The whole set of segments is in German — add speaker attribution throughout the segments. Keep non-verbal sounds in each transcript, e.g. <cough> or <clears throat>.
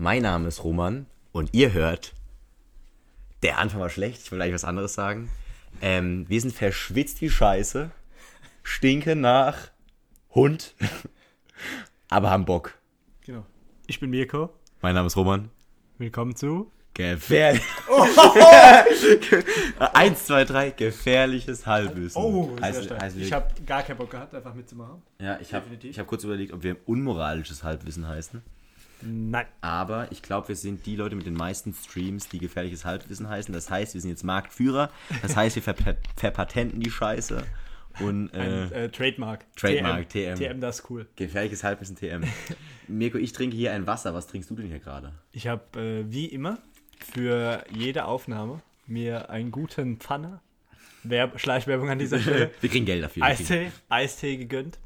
Speaker 1: Mein Name ist Roman und ihr hört. Der Anfang war schlecht, ich will eigentlich was anderes sagen. Ähm, wir sind verschwitzt wie Scheiße, stinken nach Hund, <laughs> aber haben Bock.
Speaker 2: Genau. Ich bin Mirko.
Speaker 1: Mein Name ist Roman.
Speaker 2: Willkommen zu.
Speaker 1: Gefährlich. <laughs> Eins, zwei, drei. Gefährliches Halbwissen.
Speaker 2: Oh, sehr
Speaker 1: Heißt-
Speaker 2: stark.
Speaker 1: heißt
Speaker 2: ich habe gar keinen Bock gehabt, einfach mitzumachen.
Speaker 1: ja, ich habe hab kurz überlegt, ob wir unmoralisches Halbwissen heißen.
Speaker 2: Nein.
Speaker 1: Aber ich glaube, wir sind die Leute mit den meisten Streams, die gefährliches Halbwissen heißen. Das heißt, wir sind jetzt Marktführer. Das heißt, wir verpa verpatenten die Scheiße. Und
Speaker 2: Ein
Speaker 1: äh,
Speaker 2: äh, Trademark.
Speaker 1: Trademark, TM.
Speaker 2: TM, das ist cool.
Speaker 1: gefährliches Halbwissen TM. <laughs> Mirko, ich trinke hier ein Wasser. Was trinkst du denn hier gerade?
Speaker 2: Ich habe äh, wie immer für jede Aufnahme mir einen guten Pfanner, Werb Schleichwerbung an dieser <laughs> Stelle,
Speaker 1: Wir kriegen Geld dafür.
Speaker 2: Eistee, Eistee gegönnt.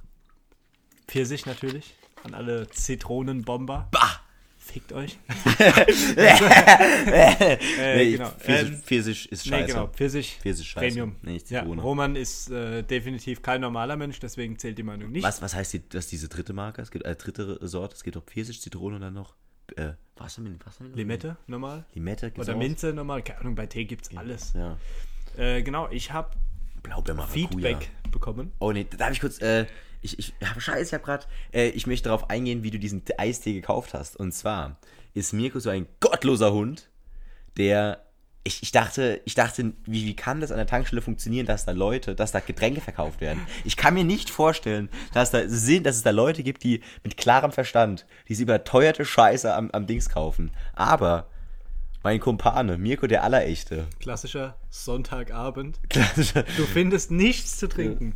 Speaker 2: Pfirsich natürlich. An alle Zitronenbomber.
Speaker 1: Bah!
Speaker 2: Fickt euch. <laughs> Äh, genau.
Speaker 1: Pfirsich,
Speaker 2: Ähm,
Speaker 1: Pfirsich ist scheiße.
Speaker 2: Nee, genau. Pfirsich,
Speaker 1: Pfirsich scheiße.
Speaker 2: Premium.
Speaker 1: Nee,
Speaker 2: ja. Roman ist äh, definitiv kein normaler Mensch, deswegen zählt die Meinung nicht.
Speaker 1: Was, was heißt die, dass diese dritte Marke? Es gibt äh, dritte Sorte. Es gibt auch Pfirsich, Zitrone und dann noch äh, Wassermelone. Wassermelone?
Speaker 2: Limette normal?
Speaker 1: Limette gibt's
Speaker 2: Oder
Speaker 1: auch.
Speaker 2: Minze normal? Keine Ahnung, bei Tee gibt's alles.
Speaker 1: Ja.
Speaker 2: Äh, genau, ich habe Feedback bekommen.
Speaker 1: Oh nee, darf ich kurz, äh, ich, ich, ja, scheiße, ich hab grad, äh, ich möchte darauf eingehen, wie du diesen Eistee gekauft hast. Und zwar ist Mirko so ein gottloser Hund, der, ich, ich dachte, ich dachte, wie, wie kann das an der Tankstelle funktionieren, dass da Leute, dass da Getränke verkauft werden? Ich kann mir nicht vorstellen, dass da sind, dass es da Leute gibt, die mit klarem Verstand diese überteuerte Scheiße am, am Dings kaufen. Aber mein Kumpane, Mirko der Allerechte,
Speaker 2: Klassischer Sonntagabend.
Speaker 1: klassischer,
Speaker 2: Du findest nichts zu trinken.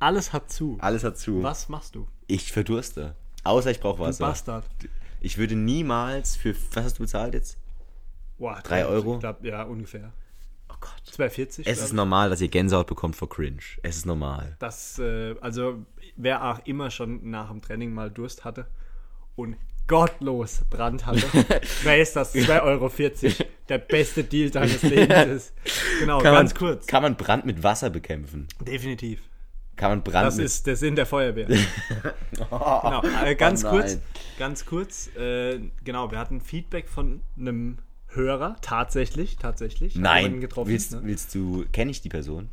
Speaker 2: Alles hat zu.
Speaker 1: alles dazu.
Speaker 2: Was machst du?
Speaker 1: Ich verdurste. Außer ich brauche
Speaker 2: Du
Speaker 1: Wasser.
Speaker 2: Bastard.
Speaker 1: Ich würde niemals für. Was hast du bezahlt jetzt?
Speaker 2: Boah,
Speaker 1: Drei
Speaker 2: ich
Speaker 1: Euro?
Speaker 2: glaub, ja, ungefähr.
Speaker 1: Oh Gott.
Speaker 2: 2,40.
Speaker 1: Es
Speaker 2: glaub
Speaker 1: ist normal, dass ihr Gänsehaut bekommt vor Cringe. Es ist normal.
Speaker 2: Das, äh, also, wer auch immer schon nach dem Training mal Durst hatte und gottlos Brand hatte, <laughs> weiß, dass 2,40 Euro der beste Deal deines <laughs> Lebens ist. Genau, ganz
Speaker 1: man,
Speaker 2: kurz.
Speaker 1: Kann man Brand mit Wasser bekämpfen?
Speaker 2: Definitiv.
Speaker 1: Kann man Brand
Speaker 2: Das ist der Sinn der Feuerwehr. <laughs> genau, äh, ganz
Speaker 1: Oh
Speaker 2: kurz, ganz kurz, äh, genau, wir hatten Feedback von einem Hörer, tatsächlich, tatsächlich.
Speaker 1: Nein.
Speaker 2: getroffen,
Speaker 1: willst,
Speaker 2: ne?
Speaker 1: willst du. Kenne ich die Person?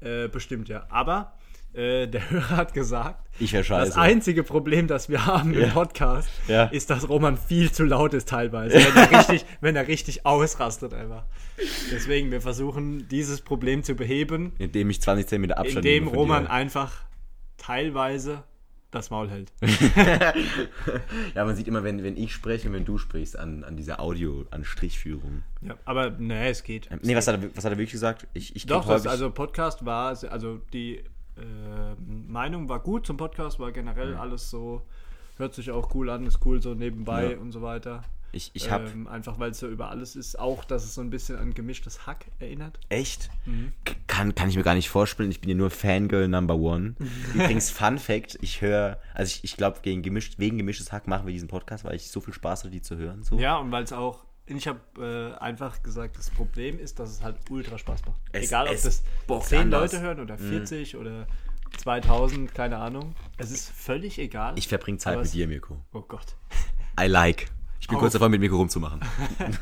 Speaker 2: Äh, bestimmt, ja. Aber äh, der Hörer hat gesagt, das einzige Problem, das wir haben im Podcast,
Speaker 1: Ja.
Speaker 2: ist, dass Roman viel zu laut ist teilweise, wenn er <laughs> richtig, wenn er richtig ausrastet einfach. Deswegen, wir versuchen, dieses Problem zu beheben,
Speaker 1: Indem ich 20 cm Abstand
Speaker 2: indem
Speaker 1: nehme
Speaker 2: Roman
Speaker 1: dir.
Speaker 2: einfach teilweise das Maul hält. <laughs> <laughs>
Speaker 1: Ja, man sieht immer, wenn, wenn ich spreche und wenn du sprichst, an, an dieser Audio, an Strichführung.
Speaker 2: Ja, aber nee, es geht.
Speaker 1: Nee, was hat er, was hat er wirklich gesagt? Ich, ich
Speaker 2: Doch, das,
Speaker 1: häufig-
Speaker 2: also Podcast war, also die äh, Meinung war gut zum Podcast, war generell alles so, hört sich auch cool an, ist cool so nebenbei
Speaker 1: Ja.
Speaker 2: und so weiter.
Speaker 1: ich, ich habe
Speaker 2: ähm, einfach weil es so über alles ist, auch dass es so ein bisschen an gemischtes Hack erinnert.
Speaker 1: Echt?
Speaker 2: Mhm.
Speaker 1: Kann, kann ich mir gar nicht vorstellen. Ich bin ja nur Fangirl Number One. <laughs> Übrigens, Fun Fact: Ich höre, also ich, ich glaube, gegen gemischt, wegen gemischtes Hack machen wir diesen Podcast, weil ich so viel Spaß hatte, die zu hören. So.
Speaker 2: Ja, und weil es auch, ich habe äh, einfach gesagt, das Problem ist, dass es halt ultra Spaß macht.
Speaker 1: Es-
Speaker 2: Egal, ob das
Speaker 1: bockt
Speaker 2: 10
Speaker 1: anders.
Speaker 2: Leute hören oder 40 oder 2000, keine Ahnung. Es ist völlig egal.
Speaker 1: Ich verbringe Zeit mit
Speaker 2: es-
Speaker 1: dir, Mirko.
Speaker 2: Oh Gott.
Speaker 1: I like. Ich bin
Speaker 2: Auf.
Speaker 1: kurz davor, mit Mirko rumzumachen.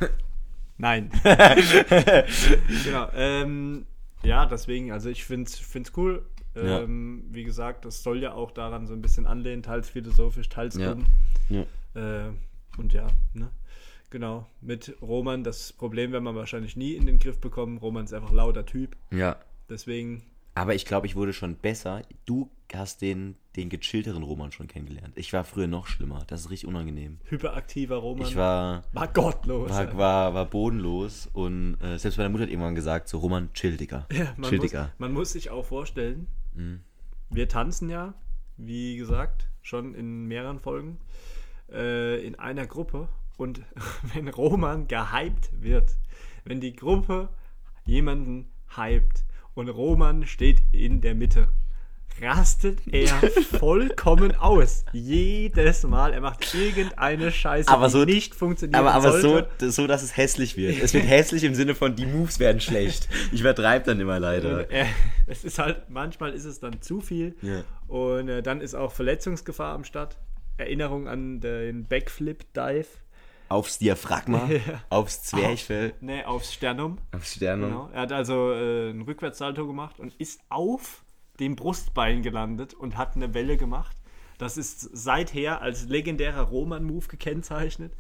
Speaker 1: <laughs>
Speaker 2: Nein. <laughs> genau. Ähm, ja, deswegen, also ich finde es cool.
Speaker 1: Ja.
Speaker 2: Ähm, Wie gesagt, das soll ja auch daran so ein bisschen anlehnen, teils philosophisch, teils
Speaker 1: Ja. Ja.
Speaker 2: Äh, und ja, ne? Genau. Mit Roman, das Problem werden wir wahrscheinlich nie in den Griff bekommen. Roman ist einfach lauter Typ.
Speaker 1: ja.
Speaker 2: Deswegen,
Speaker 1: Aber ich glaube, ich wurde schon besser. Du hast den, den gechillteren Roman schon kennengelernt. Ich war früher noch schlimmer. Das ist richtig unangenehm.
Speaker 2: hyperaktiver Roman.
Speaker 1: Ich war,
Speaker 2: war gottlos.
Speaker 1: war, war, war bodenlos und äh, selbst meine Mutter hat irgendwann gesagt, so Roman, chill, Digga.
Speaker 2: Ja, man,
Speaker 1: chill,
Speaker 2: muss,
Speaker 1: Digga.
Speaker 2: man muss sich auch vorstellen,
Speaker 1: Mhm.
Speaker 2: wir tanzen ja, wie gesagt, schon in mehreren Folgen, äh, in einer Gruppe. Und <laughs> wenn Roman gehypt wird, wenn die Gruppe jemanden hypt und Roman steht in der Mitte, rastet er <laughs> vollkommen aus. Jedes Mal. Er macht irgendeine Scheiße,
Speaker 1: Aber so-
Speaker 2: die nicht funktioniert.
Speaker 1: Aber, aber so,
Speaker 2: sollte.
Speaker 1: so, dass es hässlich wird. Es wird hässlich im Sinne von, die Moves werden schlecht. Ich übertreibe dann immer leider.
Speaker 2: Und, äh, es ist halt, manchmal ist es dann zu viel.
Speaker 1: Ja.
Speaker 2: Und äh, dann ist auch Verletzungsgefahr am Start. Erinnerung an den Backflip-Dive
Speaker 1: aufs Diaphragma, <laughs>
Speaker 2: Ja.
Speaker 1: aufs Zwerchfell,
Speaker 2: Nee, aufs Sternum.
Speaker 1: aufs Sternum.
Speaker 2: Genau. Er hat also äh, einen Rückwärtssalto gemacht und ist auf dem Brustbein gelandet und hat eine Welle gemacht. Das ist seither als legendärer Roman-Move gekennzeichnet.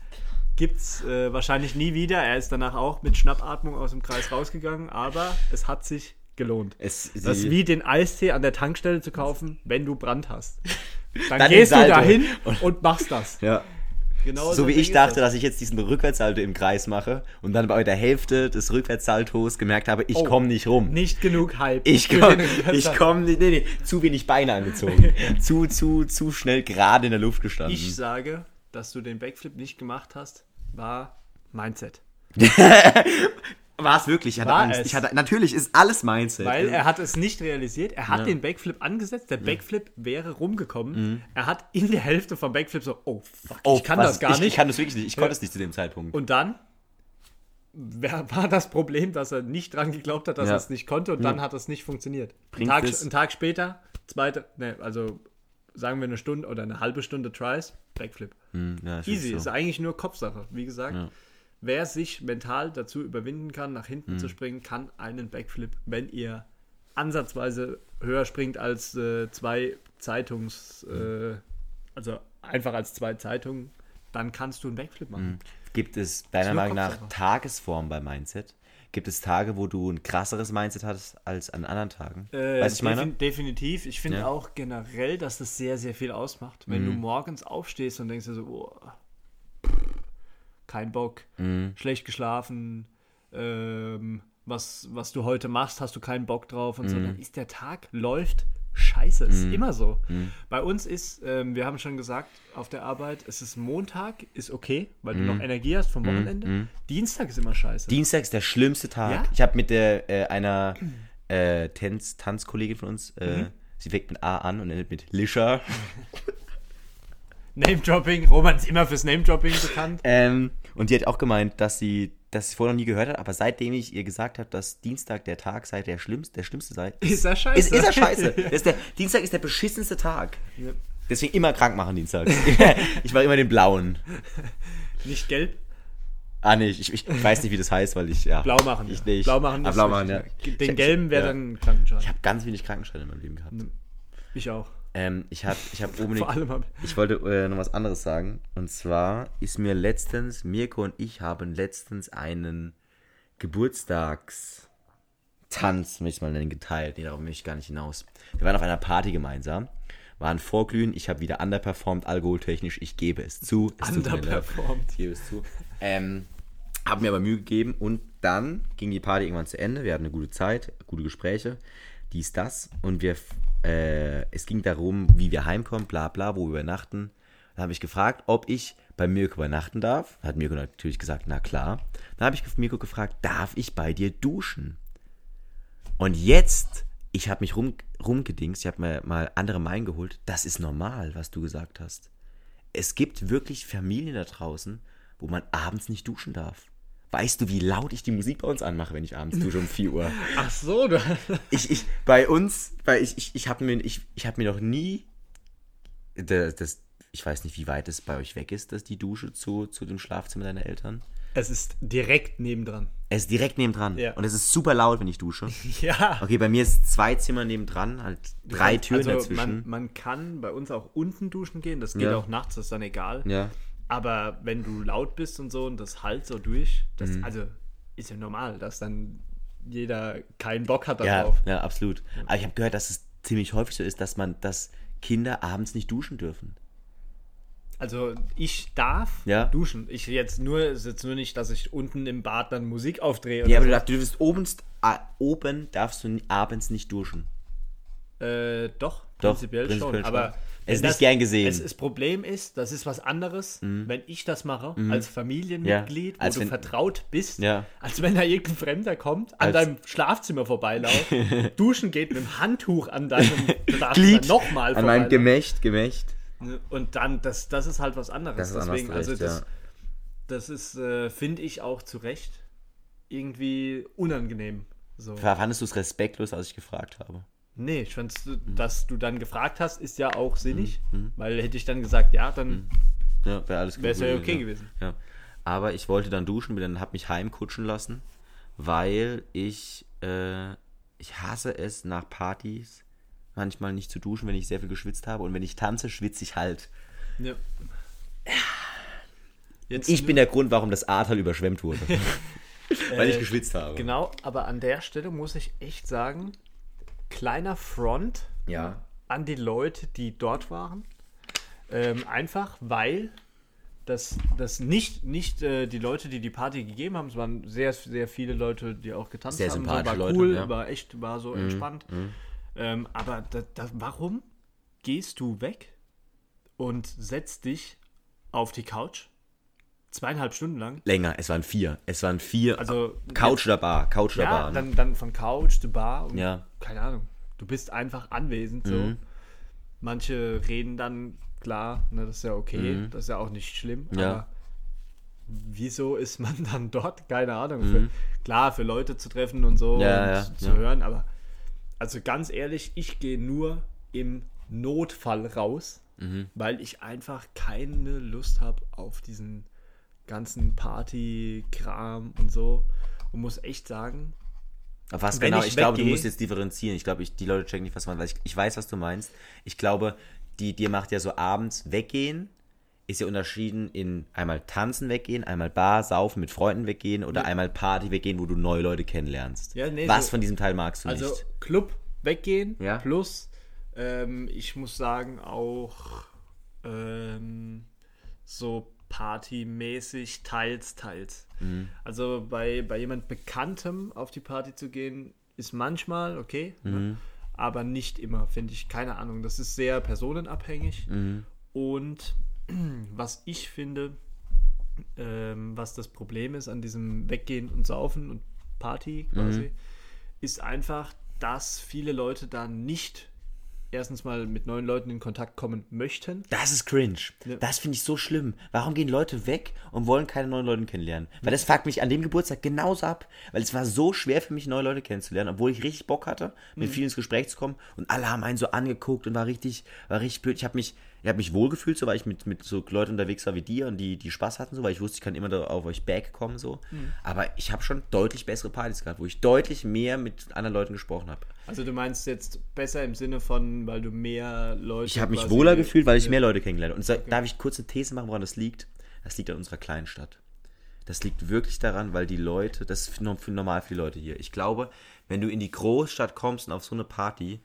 Speaker 2: Gibt's äh, wahrscheinlich nie wieder. Er ist danach auch mit Schnappatmung aus dem Kreis rausgegangen, aber es hat sich gelohnt.
Speaker 1: Es,
Speaker 2: Das ist wie den Eistee an der Tankstelle zu kaufen, wenn du Brand hast. <laughs> Dann,
Speaker 1: Dann
Speaker 2: gehst du dahin und machst das.
Speaker 1: ja.
Speaker 2: Genau
Speaker 1: So wie ich dachte,
Speaker 2: das.
Speaker 1: dass ich jetzt diesen Rückwärtssalto im Kreis mache und dann bei der Hälfte des Rückwärtssaltos gemerkt habe, ich
Speaker 2: Oh.
Speaker 1: komme nicht rum.
Speaker 2: Nicht genug Hype.
Speaker 1: Ich komme ich nicht, nee, nee, zu wenig Beine angezogen. <laughs> zu, zu, zu schnell gerade in der Luft gestanden.
Speaker 2: Ich sage, dass du den Backflip nicht gemacht hast, war Mindset. <laughs>
Speaker 1: War es wirklich? Ich hatte
Speaker 2: War
Speaker 1: Angst.
Speaker 2: es?
Speaker 1: Ich hatte, natürlich ist alles Mindset.
Speaker 2: Weil er hat es nicht realisiert. Er hat
Speaker 1: Ja.
Speaker 2: den Backflip angesetzt. Der Backflip wäre rumgekommen.
Speaker 1: Mhm.
Speaker 2: Er hat in der Hälfte vom Backflip so, oh fuck,
Speaker 1: Oh,
Speaker 2: ich kann
Speaker 1: was?
Speaker 2: das gar
Speaker 1: ich,
Speaker 2: nicht.
Speaker 1: Ich kann das wirklich nicht. Ich konnte es nicht zu dem Zeitpunkt.
Speaker 2: und dann <laughs> war das Problem, dass er nicht dran geglaubt hat, dass
Speaker 1: Ja.
Speaker 2: er es nicht konnte und dann hat es nicht funktioniert. Ein Tag,
Speaker 1: es-
Speaker 2: Tag später, zweite, ne, also sagen wir eine Stunde oder eine halbe Stunde Tries, Backflip.
Speaker 1: Hm, ja,
Speaker 2: Easy,
Speaker 1: ist
Speaker 2: ist
Speaker 1: so.
Speaker 2: eigentlich nur Kopfsache. Wie gesagt,
Speaker 1: Ja.
Speaker 2: Wer sich mental dazu überwinden kann, nach hinten
Speaker 1: Mhm.
Speaker 2: zu springen, kann einen Backflip, wenn ihr ansatzweise höher springt als äh, zwei Zeitungs, äh, also einfach als zwei Zeitungen, dann kannst du einen Backflip machen.
Speaker 1: Gibt es deiner Meinung nach. Tagesform bei Mindset? Gibt es Tage, wo du ein krasseres Mindset hast als an anderen Tagen?
Speaker 2: Äh,
Speaker 1: weißt du, ich meine?
Speaker 2: defin- Definitiv. Ich finde
Speaker 1: Ja. Mhm.
Speaker 2: auch generell, dass das sehr, sehr viel ausmacht. Wenn du morgens aufstehst und denkst dir so, oh, kein Bock,
Speaker 1: Mhm.
Speaker 2: schlecht geschlafen, ähm, was, was du heute machst, hast du keinen Bock drauf und so,
Speaker 1: Mhm.
Speaker 2: dann ist der Tag, läuft scheiße. Ist immer so. Bei uns ist, ähm, wir haben schon gesagt, auf der Arbeit, es ist Montag, ist okay, weil du noch Energie hast vom Wochenende. Dienstag ist immer scheiße.
Speaker 1: Dienstag ist der schlimmste Tag.
Speaker 2: Ja?
Speaker 1: Ich habe mit der, äh, einer äh, Tanz Tanzkollegin von uns, äh,
Speaker 2: Mhm.
Speaker 1: sie fängt mit A an und endet mit Lisha. <laughs>
Speaker 2: Name-Dropping, Roman ist immer fürs Name-Dropping bekannt.
Speaker 1: Ähm, und die hat auch gemeint, dass sie das vorher noch nie gehört hat, aber seitdem ich ihr gesagt habe, dass Dienstag der Tag sei, der schlimmste, der schlimmste sei,
Speaker 2: Ist er scheiße?
Speaker 1: ist, ist er scheiße. <laughs> Ist der, Dienstag ist der beschissenste Tag.
Speaker 2: Ja.
Speaker 1: Deswegen immer krank machen Dienstag. <laughs> ich mache immer den blauen.
Speaker 2: Nicht gelb,
Speaker 1: Ah, nee, ich, ich weiß nicht, wie das heißt, weil ich, ja.
Speaker 2: blau machen.
Speaker 1: Ich
Speaker 2: ja.
Speaker 1: nicht.
Speaker 2: Blau machen,
Speaker 1: Ah, blau machen, ja.
Speaker 2: Den
Speaker 1: Ich-
Speaker 2: gelben wäre
Speaker 1: ja.
Speaker 2: dann Krankenschein.
Speaker 1: Ich habe ganz wenig Krankenscheine in meinem Leben gehabt.
Speaker 2: Ich auch.
Speaker 1: Ähm, ich habe ich hab unbedingt. <laughs>
Speaker 2: Vor allem hab
Speaker 1: Ich wollte äh, noch was anderes sagen. Und zwar ist mir letztens, Mirko und ich haben letztens einen Geburtstagstanz, möchte ich mal nennen, geteilt. Nee, darauf möchte ich gar nicht hinaus. Wir waren auf einer Party gemeinsam, waren vorglühen. Ich habe wieder underperformed, alkoholtechnisch. Ich gebe es zu. Es.
Speaker 2: Underperformed.
Speaker 1: Ich gebe es zu. Ähm, habe mir aber Mühe gegeben und dann ging die Party irgendwann zu Ende. Wir hatten eine gute Zeit, gute Gespräche, dies, das. Und wir, äh, es ging darum, wie wir heimkommen, bla bla, wo wir übernachten. Dann habe ich gefragt, ob ich bei Mirko übernachten darf. Da hat Mirko natürlich gesagt, na klar. Dann habe ich Mirko gefragt, darf ich bei dir duschen? Und jetzt, ich habe mich rum, rumgedingst, ich habe mir mal andere Meinungen geholt. Das ist normal, was du gesagt hast. Es gibt wirklich Familien da draußen, wo man abends nicht duschen darf. Weißt du, wie laut ich die Musik bei uns anmache, wenn ich abends dusche um 4 Uhr? <laughs>
Speaker 2: Ach so, du. <laughs>
Speaker 1: Ich, ich, bei uns, weil ich, ich, ich habe mir, ich, ich hab mir noch nie, das, das, ich weiß nicht, wie weit es bei euch weg ist, dass die Dusche zu, zu dem Schlafzimmer deiner Eltern.
Speaker 2: Es ist direkt nebendran.
Speaker 1: Es ist direkt nebendran.
Speaker 2: Ja.
Speaker 1: Und es ist super laut, wenn ich dusche. <laughs>
Speaker 2: Ja.
Speaker 1: Okay, bei mir ist zwei Zimmer nebendran, halt drei Türen
Speaker 2: also
Speaker 1: dazwischen.
Speaker 2: Man, man kann bei uns auch unten duschen gehen. Das geht
Speaker 1: Ja.
Speaker 2: auch nachts, das ist dann egal.
Speaker 1: ja.
Speaker 2: Aber wenn du laut bist und so und das halt so durch, das,
Speaker 1: Mhm.
Speaker 2: also ist ja normal, dass dann jeder keinen Bock hat
Speaker 1: Ja,
Speaker 2: darauf.
Speaker 1: ja, absolut. Aber ich habe gehört, dass es ziemlich häufig so ist, dass man, dass Kinder abends nicht duschen dürfen.
Speaker 2: Also ich darf
Speaker 1: Ja.
Speaker 2: duschen. Ich jetzt nur, ist jetzt nur nicht, dass ich unten im Bad dann Musik aufdrehe.
Speaker 1: Ja, aber
Speaker 2: so.
Speaker 1: du darfst, du oben, oben darfst du abends nicht duschen.
Speaker 2: Äh, doch,
Speaker 1: Doch,
Speaker 2: prinzipiell,
Speaker 1: prinzipiell
Speaker 2: schon.
Speaker 1: schon.
Speaker 2: Aber
Speaker 1: Es ist
Speaker 2: wenn
Speaker 1: nicht gern gesehen.
Speaker 2: Es, das Problem ist, das ist was anderes, wenn ich das mache, als Familienmitglied,
Speaker 1: Mhm. Ja, als
Speaker 2: wo
Speaker 1: wenn-
Speaker 2: du vertraut bist,
Speaker 1: Ja.
Speaker 2: als wenn da irgendein Fremder kommt, an
Speaker 1: Als-
Speaker 2: deinem Schlafzimmer vorbeilauft, <laughs> duschen geht mit dem Handtuch an deinem <laughs>
Speaker 1: Glied
Speaker 2: nochmal
Speaker 1: an meinem Gemächt, Gemächt.
Speaker 2: Und dann, das, das ist halt was anderes.
Speaker 1: Das
Speaker 2: Deswegen, also
Speaker 1: recht,
Speaker 2: das,
Speaker 1: ja.
Speaker 2: das ist, äh, finde ich auch zu Recht, irgendwie unangenehm. So.
Speaker 1: Fandest du es respektlos, als ich gefragt habe?
Speaker 2: Nee, ich fand's,
Speaker 1: Mhm.
Speaker 2: dass du dann gefragt hast, ist ja auch sinnig, weil hätte ich dann gesagt, ja, dann
Speaker 1: Ja, wäre alles
Speaker 2: wäre es ja okay gewesen.
Speaker 1: Ja. Aber ich wollte dann duschen, bin dann hab mich heimkutschen lassen, weil ich äh, ich hasse es nach Partys manchmal nicht zu duschen, wenn ich sehr viel geschwitzt habe und wenn ich tanze, schwitze ich halt.
Speaker 2: Ja. Jetzt
Speaker 1: Ich bin der Grund, warum das Ahrtal überschwemmt wurde. <laughs> weil ich
Speaker 2: Äh,
Speaker 1: geschwitzt habe.
Speaker 2: Genau, aber an der Stelle muss ich echt sagen, kleiner Front
Speaker 1: Ja.
Speaker 2: an die Leute, die dort waren. Ähm, einfach weil das, das nicht, nicht äh, die Leute, die die Party gegeben haben, es waren sehr, sehr viele Leute, die auch getanzt
Speaker 1: Sehr
Speaker 2: haben. So,
Speaker 1: sympathische
Speaker 2: war
Speaker 1: Leute,
Speaker 2: cool,
Speaker 1: ja. Mhm,
Speaker 2: war echt, war so entspannt. Ähm, aber da, da, warum gehst du weg und setzt dich auf die Couch? Zweieinhalb Stunden lang.
Speaker 1: Länger, es waren vier. Es waren vier.
Speaker 2: Also
Speaker 1: Couch oder Bar, Couch oder
Speaker 2: Ja,
Speaker 1: Bar. Ne?
Speaker 2: dann, dann von Couch zu Bar und
Speaker 1: Ja.
Speaker 2: keine Ahnung. Du bist einfach anwesend so.
Speaker 1: Mhm.
Speaker 2: Manche reden dann, klar, ne, das ist ja okay, das ist ja auch nicht schlimm,
Speaker 1: Mhm. Ja.
Speaker 2: aber wieso ist man <laughs> dann dort? Keine Ahnung. Für, klar, für Leute zu treffen und so
Speaker 1: Mhm. Ja,
Speaker 2: und zu hören, aber also ganz ehrlich, ich gehe nur im Notfall raus,
Speaker 1: Mhm.
Speaker 2: weil ich einfach keine Lust habe auf diesen ganzen Party-Kram und so. Und muss echt sagen,
Speaker 1: Auf was genau?
Speaker 2: ich
Speaker 1: Ich, glaube, du musst jetzt differenzieren. Ich glaube, ich, die Leute checken nicht, was man weiß. Ich, ich weiß, was du meinst. Ich glaube, die, dir macht ja so abends weggehen, ist ja unterschieden in einmal tanzen weggehen, einmal Bar, saufen, mit Freunden weggehen oder einmal Party weggehen, wo du neue Leute kennenlernst.
Speaker 2: Ja, nee,
Speaker 1: was
Speaker 2: so-
Speaker 1: von diesem Teil magst du
Speaker 2: Also
Speaker 1: nicht?
Speaker 2: Club weggehen
Speaker 1: Ja.
Speaker 2: plus ähm, ich muss sagen auch ähm, so partymäßig teils, teils.
Speaker 1: Mhm.
Speaker 2: Also bei, bei jemand Bekanntem auf die Party zu gehen, ist manchmal okay,
Speaker 1: Mhm.
Speaker 2: ne? aber nicht immer, finde ich. Keine Ahnung. Das ist sehr personenabhängig.
Speaker 1: Mhm.
Speaker 2: Und <clears throat> was ich finde, ähm, was das Problem ist an diesem Weggehen und Saufen und Party quasi, ist einfach, dass viele Leute da nicht erstens mal mit neuen Leuten in Kontakt kommen möchten.
Speaker 1: Das ist cringe.
Speaker 2: Ja.
Speaker 1: Das finde ich so schlimm. Warum gehen Leute weg und wollen keine neuen Leute kennenlernen? Weil das fuckt mich an dem Geburtstag genauso ab. Weil es war so schwer für mich, neue Leute kennenzulernen, obwohl ich richtig Bock hatte, mit vielen ins Gespräch zu kommen. Und alle haben einen so angeguckt und war richtig, war richtig blöd. Ich habe mich, ich habe mich wohlgefühlt, so weil ich mit, mit so Leuten unterwegs war wie dir und die, die Spaß hatten, so, weil ich wusste, ich kann immer auf euch back kommen, so. Aber ich habe schon deutlich bessere Partys gehabt, wo ich deutlich mehr mit anderen Leuten gesprochen habe.
Speaker 2: Also du meinst jetzt besser im Sinne von, weil du mehr Leute.
Speaker 1: Ich habe mich wohler gefühlt, weil ich mehr Leute kennengelernt habe. Und so, darf ich kurz eine These machen, woran das liegt? Das liegt an unserer kleinen Stadt. Das liegt wirklich daran, weil die Leute, das ist normal für die Leute hier. Ich glaube, wenn du in die Großstadt kommst und auf so eine Party,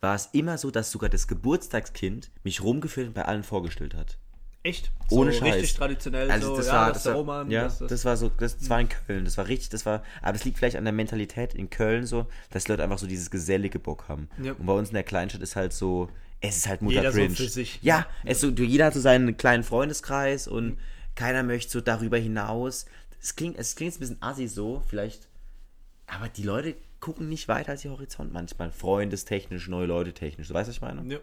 Speaker 1: war es immer so, dass sogar das Geburtstagskind mich rumgeführt und bei allen vorgestellt hat.
Speaker 2: Echt?
Speaker 1: Ohne
Speaker 2: so
Speaker 1: Scheiß.
Speaker 2: Richtig traditionell.
Speaker 1: Also
Speaker 2: so,
Speaker 1: das
Speaker 2: ja,
Speaker 1: war,
Speaker 2: das
Speaker 1: das war,
Speaker 2: Roman.
Speaker 1: ja,
Speaker 2: das,
Speaker 1: das, war so, das, das war in Köln, das war richtig, das war, aber das liegt vielleicht an der Mentalität in Köln so, dass die Leute einfach so dieses gesellige Bock haben.
Speaker 2: Ja.
Speaker 1: Und bei uns in der Kleinstadt ist halt so, es ist halt Mutter
Speaker 2: Jeder so
Speaker 1: cringe.
Speaker 2: für sich.
Speaker 1: Ja, es so, jeder hat so seinen kleinen Freundeskreis und keiner möchte so darüber hinaus. Es klingt, es klingt jetzt ein bisschen assi so, vielleicht, aber die Leute gucken nicht weiter als ihr Horizont manchmal. Freundestechnisch, neue Leute technisch. Weißt du, was ich meine?
Speaker 2: ja.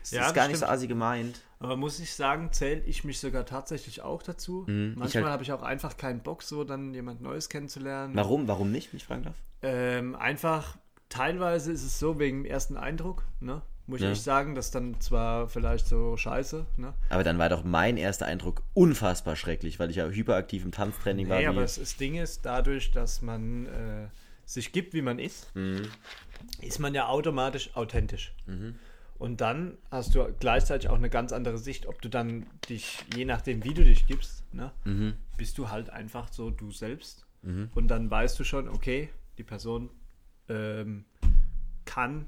Speaker 1: Das
Speaker 2: Ja,
Speaker 1: ist
Speaker 2: das
Speaker 1: gar nicht so
Speaker 2: stimmt.
Speaker 1: assi gemeint.
Speaker 2: Aber muss ich sagen, zähle ich mich sogar tatsächlich auch dazu.
Speaker 1: Mhm, ich
Speaker 2: Manchmal
Speaker 1: halt-
Speaker 2: habe ich auch einfach keinen Bock, so dann jemand Neues kennenzulernen.
Speaker 1: Warum? Warum nicht, wenn ich fragen darf?
Speaker 2: Ähm, einfach, teilweise ist es so wegen dem ersten Eindruck, ne? Muss ich
Speaker 1: Ja.
Speaker 2: echt sagen, das dann zwar vielleicht so scheiße, ne?
Speaker 1: Aber dann war doch mein erster Eindruck unfassbar schrecklich, weil ich ja hyperaktiv im Tanztraining war.
Speaker 2: Nee,
Speaker 1: wie-
Speaker 2: aber das, das Ding ist, dadurch, dass man äh, sich gibt, wie man ist,
Speaker 1: Mhm.
Speaker 2: ist man ja automatisch authentisch. Und dann hast du gleichzeitig auch eine ganz andere Sicht, ob du dann dich, je nachdem, wie du dich gibst, ne,
Speaker 1: Mhm.
Speaker 2: bist du halt einfach so du selbst. Und dann weißt du schon, okay, die Person ähm, kann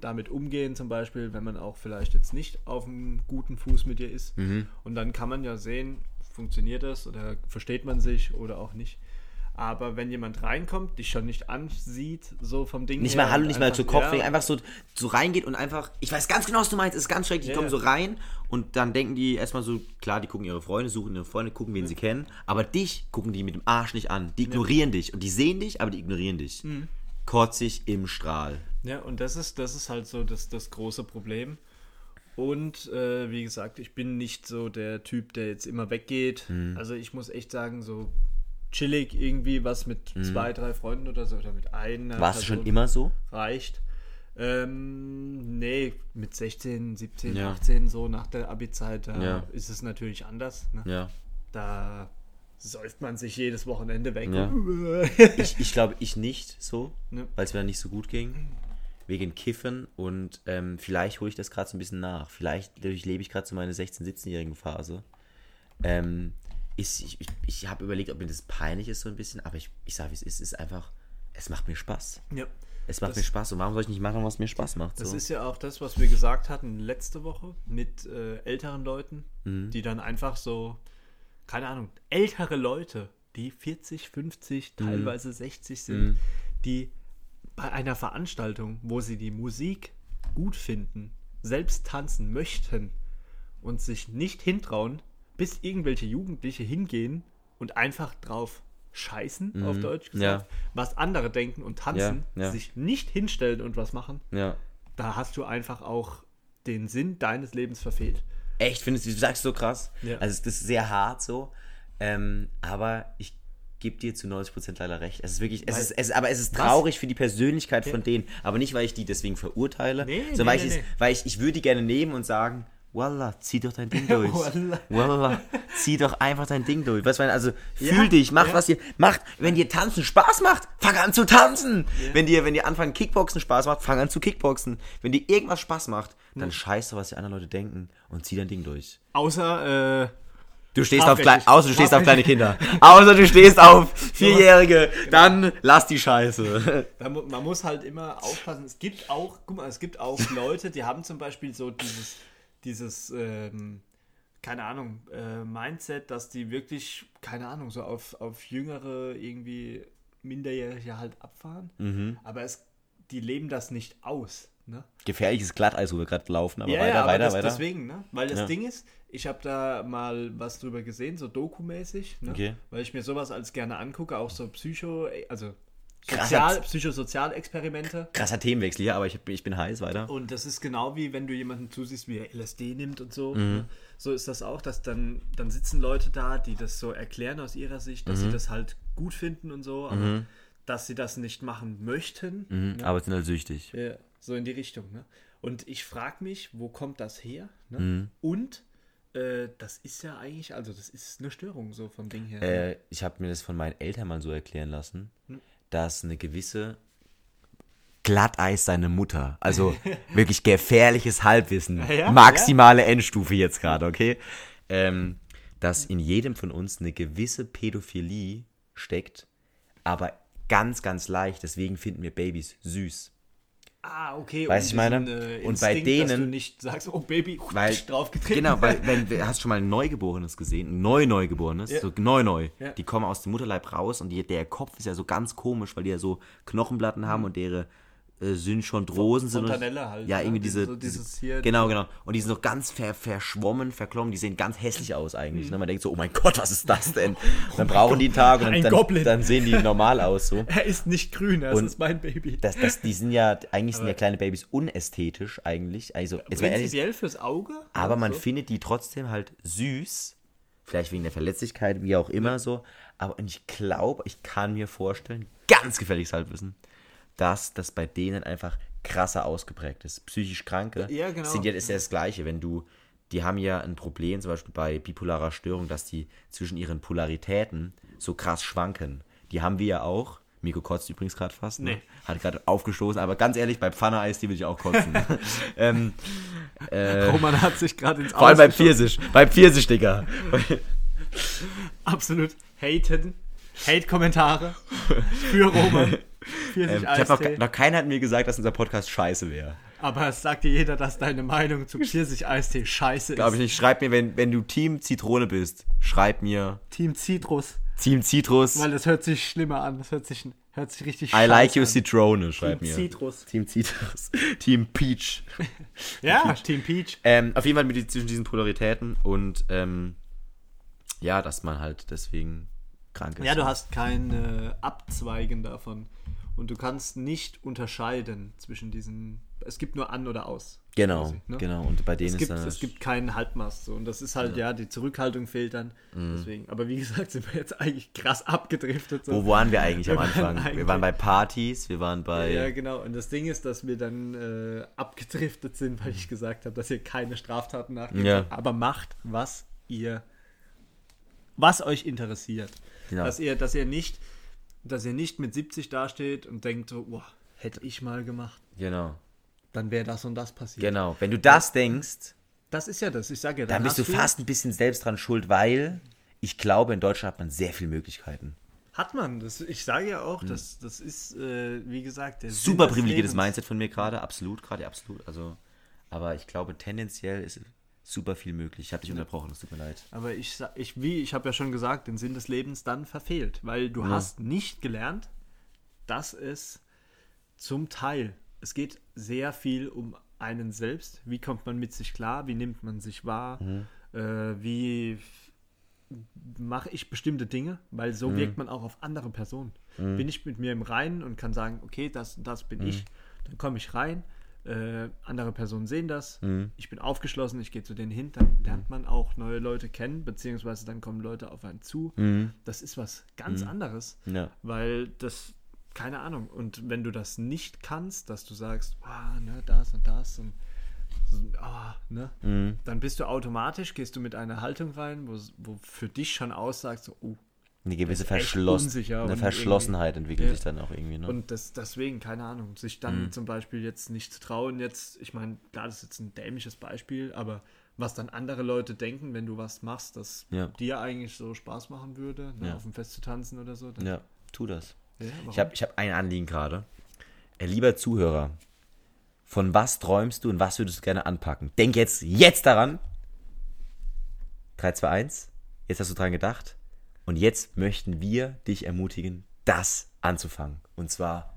Speaker 2: damit umgehen, zum Beispiel, wenn man auch vielleicht jetzt nicht auf einem guten Fuß mit dir ist.
Speaker 1: Mhm.
Speaker 2: Und dann kann man ja sehen, funktioniert das oder versteht man sich oder auch nicht. Aber wenn jemand reinkommt, dich schon nicht ansieht, so vom Ding
Speaker 1: nicht
Speaker 2: her
Speaker 1: mal Hallo, nicht mal zu Kopf,
Speaker 2: ja,
Speaker 1: einfach so, so reingeht und einfach, ich weiß ganz genau, was du meinst, ist ganz schrecklich, die
Speaker 2: Ja,
Speaker 1: kommen
Speaker 2: ja.
Speaker 1: so rein und dann denken die erstmal so, klar, die gucken ihre Freunde, suchen ihre Freunde, gucken, wen sie kennen, aber dich gucken die mit dem Arsch nicht an, die ignorieren dich und die sehen dich, aber die ignorieren dich.
Speaker 2: Mhm.
Speaker 1: Kotzig im Strahl.
Speaker 2: Ja, und das ist, das ist halt so das, das große Problem. Und äh, wie gesagt, ich bin nicht so der Typ, der jetzt immer weggeht.
Speaker 1: Mhm.
Speaker 2: Also ich muss echt sagen, so chillig irgendwie was mit zwei, drei Freunden oder so oder mit einer
Speaker 1: Mhm. Warst du schon immer so?
Speaker 2: reicht. Ähm, nee, mit 16, 17,
Speaker 1: Ja.
Speaker 2: 18 so nach der Abi-Zeit, da
Speaker 1: Ja.
Speaker 2: ist es natürlich anders. Ne?
Speaker 1: Ja.
Speaker 2: Da säuft man sich jedes Wochenende weg.
Speaker 1: Ja. <laughs> Ich, ich glaube, ich nicht so,
Speaker 2: Ne.
Speaker 1: weil es mir dann nicht so gut ging. Wegen Kiffen und ähm, vielleicht hole ich das gerade so ein bisschen nach. Vielleicht lebe ich gerade so meine 16-, 17-jährigen Phase. Ähm, ist, ich ich, ich habe überlegt, ob mir das peinlich ist so ein bisschen, aber ich, ich sage, wie es ist, es ist einfach, es macht mir Spaß.
Speaker 2: Ja.
Speaker 1: Es macht
Speaker 2: Das-
Speaker 1: mir Spaß und warum soll ich nicht machen, was mir Spaß macht?
Speaker 2: Das
Speaker 1: so?
Speaker 2: ist ja auch das, was wir gesagt hatten letzte Woche mit äh, älteren Leuten,
Speaker 1: Mhm.
Speaker 2: die dann einfach so, keine Ahnung, ältere Leute, die 40, 50,
Speaker 1: Mhm.
Speaker 2: teilweise 60 sind, die bei einer Veranstaltung, wo sie die Musik gut finden, selbst tanzen möchten und sich nicht hintrauen, bis irgendwelche Jugendliche hingehen und einfach drauf scheißen, auf Deutsch gesagt,
Speaker 1: Mhm. Ja.
Speaker 2: was andere denken und tanzen,
Speaker 1: Ja, ja.
Speaker 2: sich nicht hinstellen und was machen
Speaker 1: ja.
Speaker 2: da hast du einfach auch den Sinn deines Lebens verfehlt.
Speaker 1: Echt, findest du, du sagst so krass. Also das ist sehr hart so. Ähm, aber ich gebe dir zu 90% leider recht. Es ist wirklich, es
Speaker 2: Weil-
Speaker 1: ist, es, aber es ist
Speaker 2: Was?
Speaker 1: traurig für die Persönlichkeit von denen. Aber nicht, weil ich die deswegen verurteile,
Speaker 2: Nee,
Speaker 1: sondern
Speaker 2: nee,
Speaker 1: weil, ich,
Speaker 2: nee.
Speaker 1: weil ich, ich würde die gerne nehmen und sagen, Wallah, zieh doch dein Ding durch. <laughs>
Speaker 2: Wallah.
Speaker 1: Wallah, zieh doch einfach dein Ding durch. Weißt du, also fühl
Speaker 2: Ja,
Speaker 1: dich, mach
Speaker 2: ja.
Speaker 1: was dir macht. Wenn dir tanzen Spaß macht, fang an zu tanzen. Wenn dir, wenn dir anfangen Kickboxen Spaß macht, fang an zu Kickboxen. Wenn dir irgendwas Spaß macht, dann scheiß doch, was die anderen Leute denken und zieh dein Ding durch.
Speaker 2: Außer, äh,
Speaker 1: Du stehst auf
Speaker 2: Strafrechtlich.
Speaker 1: außer du stehst auf kleine Kinder. <laughs> Außer du stehst auf Vierjährige. Dann lass die Scheiße.
Speaker 2: man muss halt immer aufpassen. Es gibt auch, guck mal, es gibt auch <laughs> Leute, die haben zum Beispiel so dieses, dieses, ähm, keine Ahnung, äh, Mindset, dass die wirklich, keine Ahnung, so auf, auf Jüngere irgendwie Minderjährige halt abfahren.
Speaker 1: Mhm.
Speaker 2: Aber es, die leben das nicht aus. Ne?
Speaker 1: Gefährliches Glatteis, wo wir gerade laufen, aber
Speaker 2: Ja,
Speaker 1: weiter,
Speaker 2: ja, aber
Speaker 1: weiter,
Speaker 2: das,
Speaker 1: weiter.
Speaker 2: deswegen, ne? Weil das
Speaker 1: Ja.
Speaker 2: Ding ist, ich habe da mal was drüber gesehen, so dokumäßig, ne?
Speaker 1: Okay.
Speaker 2: Weil ich mir sowas als gerne angucke, auch so Psycho, also Sozial, Psychosozialexperimente.
Speaker 1: Krasser Themenwechsel hier, aber ich, ich bin heiß, weiter.
Speaker 2: Und das ist genau wie wenn du jemanden zusiehst, wie er LSD nimmt und so.
Speaker 1: Mhm.
Speaker 2: ne? So ist das auch, dass dann, dann sitzen Leute da, die das so erklären aus ihrer Sicht, dass
Speaker 1: Mhm.
Speaker 2: sie das halt gut finden und so, aber dass sie das nicht machen möchten.
Speaker 1: Mhm,
Speaker 2: ne?
Speaker 1: Aber sind halt süchtig.
Speaker 2: Ja, so in die Richtung. Ne? Und ich frage mich, wo kommt das her? Ne?
Speaker 1: Mhm.
Speaker 2: Und äh, das ist ja eigentlich, also das ist eine Störung so vom Ding her. ne?
Speaker 1: Äh, ich habe mir das von meinen Eltern mal so erklären lassen,
Speaker 2: Hm.
Speaker 1: Dass eine gewisse Glatteis seine Mutter, also <laughs> wirklich gefährliches Halbwissen,
Speaker 2: Ja,
Speaker 1: maximale Endstufe jetzt gerade, okay? Ähm, dass in jedem von uns eine gewisse Pädophilie steckt, aber ganz, ganz leicht. Deswegen finden wir Babys süß.
Speaker 2: Ah, okay.
Speaker 1: Weißt ich meine?
Speaker 2: äh,
Speaker 1: Und bei
Speaker 2: Instinkt, Dass du
Speaker 1: denen-
Speaker 2: nicht sagst, oh Baby,
Speaker 1: Weil,
Speaker 2: draufgetreten.
Speaker 1: genau, weil, wenn, du hast schon mal ein Neugeborenes gesehen, ein Neu-Neugeborenes,
Speaker 2: Ja.
Speaker 1: so neu, neu.
Speaker 2: Ja.
Speaker 1: Die kommen aus dem Mutterleib raus und die, der Kopf ist ja so ganz komisch, weil die ja so Knochenplatten haben und deren äh, Synchondrosen sind. und-
Speaker 2: Fontanelle halt,
Speaker 1: Ja,
Speaker 2: ne?
Speaker 1: irgendwie
Speaker 2: Diese- so dieses
Speaker 1: diese
Speaker 2: hier-
Speaker 1: genau, genau. Und die sind so ganz ver, verschwommen, verklommen, die sehen ganz hässlich aus eigentlich.
Speaker 2: Mhm.
Speaker 1: Ne? Man denkt so, oh mein Gott, was ist das denn? Und <laughs> dann brauchen die einen Tag und
Speaker 2: Ein
Speaker 1: dann, sehen die normal aus so. <laughs>
Speaker 2: Er ist nicht grün, das
Speaker 1: Und-
Speaker 2: ist mein Baby.
Speaker 1: Das, das, die sind ja, eigentlich sind ja kleine Babys unästhetisch eigentlich. Also, mal ehrlich,
Speaker 2: Prinzipiell fürs Auge.
Speaker 1: aber man
Speaker 2: so.
Speaker 1: findet die trotzdem halt süß. Vielleicht wegen der Verletzlichkeit, wie auch immer so. Aber ich glaube, ich kann mir vorstellen, ganz gefährliches Halbwissen, dass das bei denen einfach krasser ausgeprägt ist. Psychisch Kranke
Speaker 2: Ja, genau.
Speaker 1: sind ja, ist ja das Gleiche. Wenn du, die haben ja ein Problem, zum Beispiel bei bipolarer Störung, dass die zwischen ihren Polaritäten so krass schwanken. Die haben wir ja auch. Miko kotzt übrigens gerade fast. Ne?
Speaker 2: Nee.
Speaker 1: Hat gerade aufgestoßen, aber ganz ehrlich, bei Pfanne-Eis, die will ich auch kotzen. <laughs> ähm,
Speaker 2: Roman hat sich gerade ins
Speaker 1: vor allem beim. Pfirsich. Beim Pfirsich, Digga.
Speaker 2: Absolut haten. Hate-Kommentare für Roman. <laughs>
Speaker 1: Ähm, ich noch, noch keiner hat mir gesagt, dass unser Podcast scheiße wäre.
Speaker 2: Aber es sagt dir jeder, dass deine Meinung zu Pfirsich-Eistee scheiße
Speaker 1: Glaube
Speaker 2: ist.
Speaker 1: ich nicht. Schreib mir, wenn, wenn du Team Zitrone bist, schreib mir
Speaker 2: Team Citrus.
Speaker 1: Team Citrus.
Speaker 2: Weil das hört sich schlimmer an. Das hört sich, hört sich richtig
Speaker 1: I like
Speaker 2: scheiße
Speaker 1: you
Speaker 2: an.
Speaker 1: Zitrone, schreib
Speaker 2: Team
Speaker 1: mir.
Speaker 2: Citrus.
Speaker 1: Team Citrus. <laughs> Team Peach. <laughs>
Speaker 2: Ja, Team Peach.
Speaker 1: Ähm, auf jeden Fall mit zwischen diesen Polaritäten und ähm, ja, dass man halt deswegen krank ist.
Speaker 2: Ja, du hast kein äh, Abzweigen davon. Und du kannst nicht unterscheiden zwischen diesen. Es gibt nur an oder aus.
Speaker 1: Genau,
Speaker 2: quasi, ne?
Speaker 1: genau. Und bei denen
Speaker 2: Es
Speaker 1: ist
Speaker 2: gibt,
Speaker 1: dann
Speaker 2: es gibt keinen Halbmast. So. Und das ist halt, ja, die Zurückhaltung fehlt dann. Deswegen. Aber wie <laughs> gesagt, sind wir jetzt eigentlich krass abgedriftet. So.
Speaker 1: Wo waren wir eigentlich am
Speaker 2: Wir waren
Speaker 1: Anfang? Wir
Speaker 2: eigentlich-
Speaker 1: waren bei Partys, wir waren bei.
Speaker 2: Ja, genau. Und das Ding ist, dass wir dann äh, abgedriftet sind, weil ich gesagt habe, dass ihr keine Straftaten nachgeht.
Speaker 1: Ja.
Speaker 2: Aber macht, was ihr was euch interessiert.
Speaker 1: Genau.
Speaker 2: Dass ihr, dass ihr nicht, dass ihr nicht mit 70 dasteht und denkt so, boah, hätte ich mal gemacht,
Speaker 1: Genau.
Speaker 2: dann wäre das und das passiert.
Speaker 1: Genau. Wenn du das denkst,
Speaker 2: Das ist ja das, ich sage ja,
Speaker 1: dann bist du fast ein bisschen selbst dran schuld, weil ich glaube, in Deutschland hat man sehr viele Möglichkeiten.
Speaker 2: Hat man, das, ich sage ja auch, das, das ist, äh, wie gesagt, der
Speaker 1: Super privilegiertes. Mindset von mir gerade, absolut, gerade absolut. Also, aber ich glaube, tendenziell ist super viel möglich. Ich habe dich unterbrochen, es tut mir leid.
Speaker 2: Aber ich, ich, wie ich habe ja schon gesagt, den Sinn des Lebens dann verfehlt, weil du hast nicht gelernt, dass es zum Teil, es geht sehr viel um einen selbst. Wie kommt man mit sich klar? Wie nimmt man sich wahr? Äh, wie mache ich bestimmte Dinge? Weil so wirkt man auch auf andere Personen. Bin ich mit mir im Reinen und kann sagen, okay, das und das bin ich, dann komme ich rein. Äh, andere Personen sehen das. Ich bin aufgeschlossen, ich gehe zu denen hin, dann lernt man auch neue Leute kennen, beziehungsweise dann kommen Leute auf einen zu. Das ist was ganz anderes,
Speaker 1: Ja.
Speaker 2: weil das, keine Ahnung, und wenn du das nicht kannst, dass du sagst, ah, ne, das und das und so, ah, ne, dann bist du automatisch, gehst du mit einer Haltung rein, wo, wo für dich schon aussagt, so, oh,
Speaker 1: Eine gewisse Verschloss eine Verschlossenheit entwickelt
Speaker 2: Ja.
Speaker 1: sich dann auch irgendwie. Ne?
Speaker 2: und das, deswegen, keine Ahnung, sich dann zum Beispiel jetzt nicht zu trauen, jetzt, ich meine, klar, das ist jetzt ein dämliches Beispiel, aber was dann andere Leute denken, wenn du was machst, das
Speaker 1: Ja.
Speaker 2: dir eigentlich so Spaß machen würde, ne,
Speaker 1: Ja.
Speaker 2: auf dem Fest zu tanzen oder so. Dann,
Speaker 1: ja, tu das. Ich habe ich hab ein Anliegen gerade. Äh, lieber Zuhörer, von was träumst du und was würdest du gerne anpacken? Denk jetzt, jetzt daran. 3, 2, 1. Jetzt hast du dran gedacht. Und jetzt möchten wir dich ermutigen, das anzufangen. Und zwar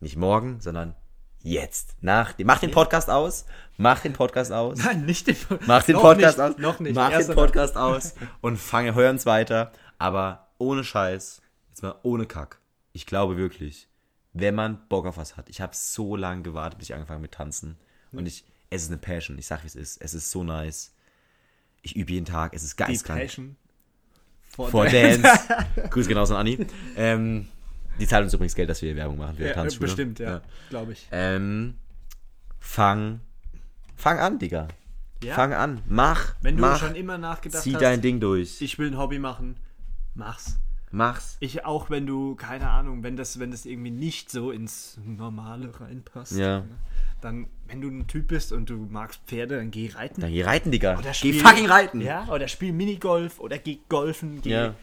Speaker 1: nicht morgen, sondern jetzt. Nach, mach den Podcast aus. Mach den Podcast aus. <laughs>
Speaker 2: Nein, nicht den
Speaker 1: Mach den
Speaker 2: noch
Speaker 1: Podcast
Speaker 2: nicht,
Speaker 1: aus.
Speaker 2: Noch nicht.
Speaker 1: Mach
Speaker 2: Erst
Speaker 1: den. Podcast aus und fange, hör uns weiter. Aber ohne Scheiß, jetzt mal ohne Kack. Ich glaube wirklich, wenn man Bock auf was hat. Ich habe so lange gewartet, bis ich angefangen mit Tanzen. Und ich, es ist eine Passion. Ich sag, wie es ist. Es ist so nice. Ich übe jeden Tag. Es ist
Speaker 2: Die
Speaker 1: geistkrank.
Speaker 2: Passion for,
Speaker 1: For
Speaker 2: Dance.
Speaker 1: Dance. <laughs> Grüße genauso an Anni. Ähm, die zahlt uns übrigens Geld, dass wir Werbung machen für
Speaker 2: Ja,
Speaker 1: Tanzschule.
Speaker 2: bestimmt, ja, glaube ich.
Speaker 1: Ähm, fang, fang an, Digga.
Speaker 2: Ja.
Speaker 1: Fang an. Mach.
Speaker 2: Wenn du
Speaker 1: mach.
Speaker 2: schon immer nachgedacht
Speaker 1: Zieh
Speaker 2: hast,
Speaker 1: dein Ding durch.
Speaker 2: ich will ein Hobby machen, mach's.
Speaker 1: Mach's.
Speaker 2: Ich auch, wenn du, keine Ahnung, wenn das, wenn das irgendwie nicht so ins Normale reinpasst.
Speaker 1: Ja.
Speaker 2: ne, Dann, wenn du ein Typ bist und du magst Pferde, dann geh reiten.
Speaker 1: Dann geh reiten, Digga.
Speaker 2: Oder
Speaker 1: Geh
Speaker 2: spiel-
Speaker 1: fucking reiten.
Speaker 2: Ja, oder spiel Minigolf oder geh golfen. Geh,
Speaker 1: Ja.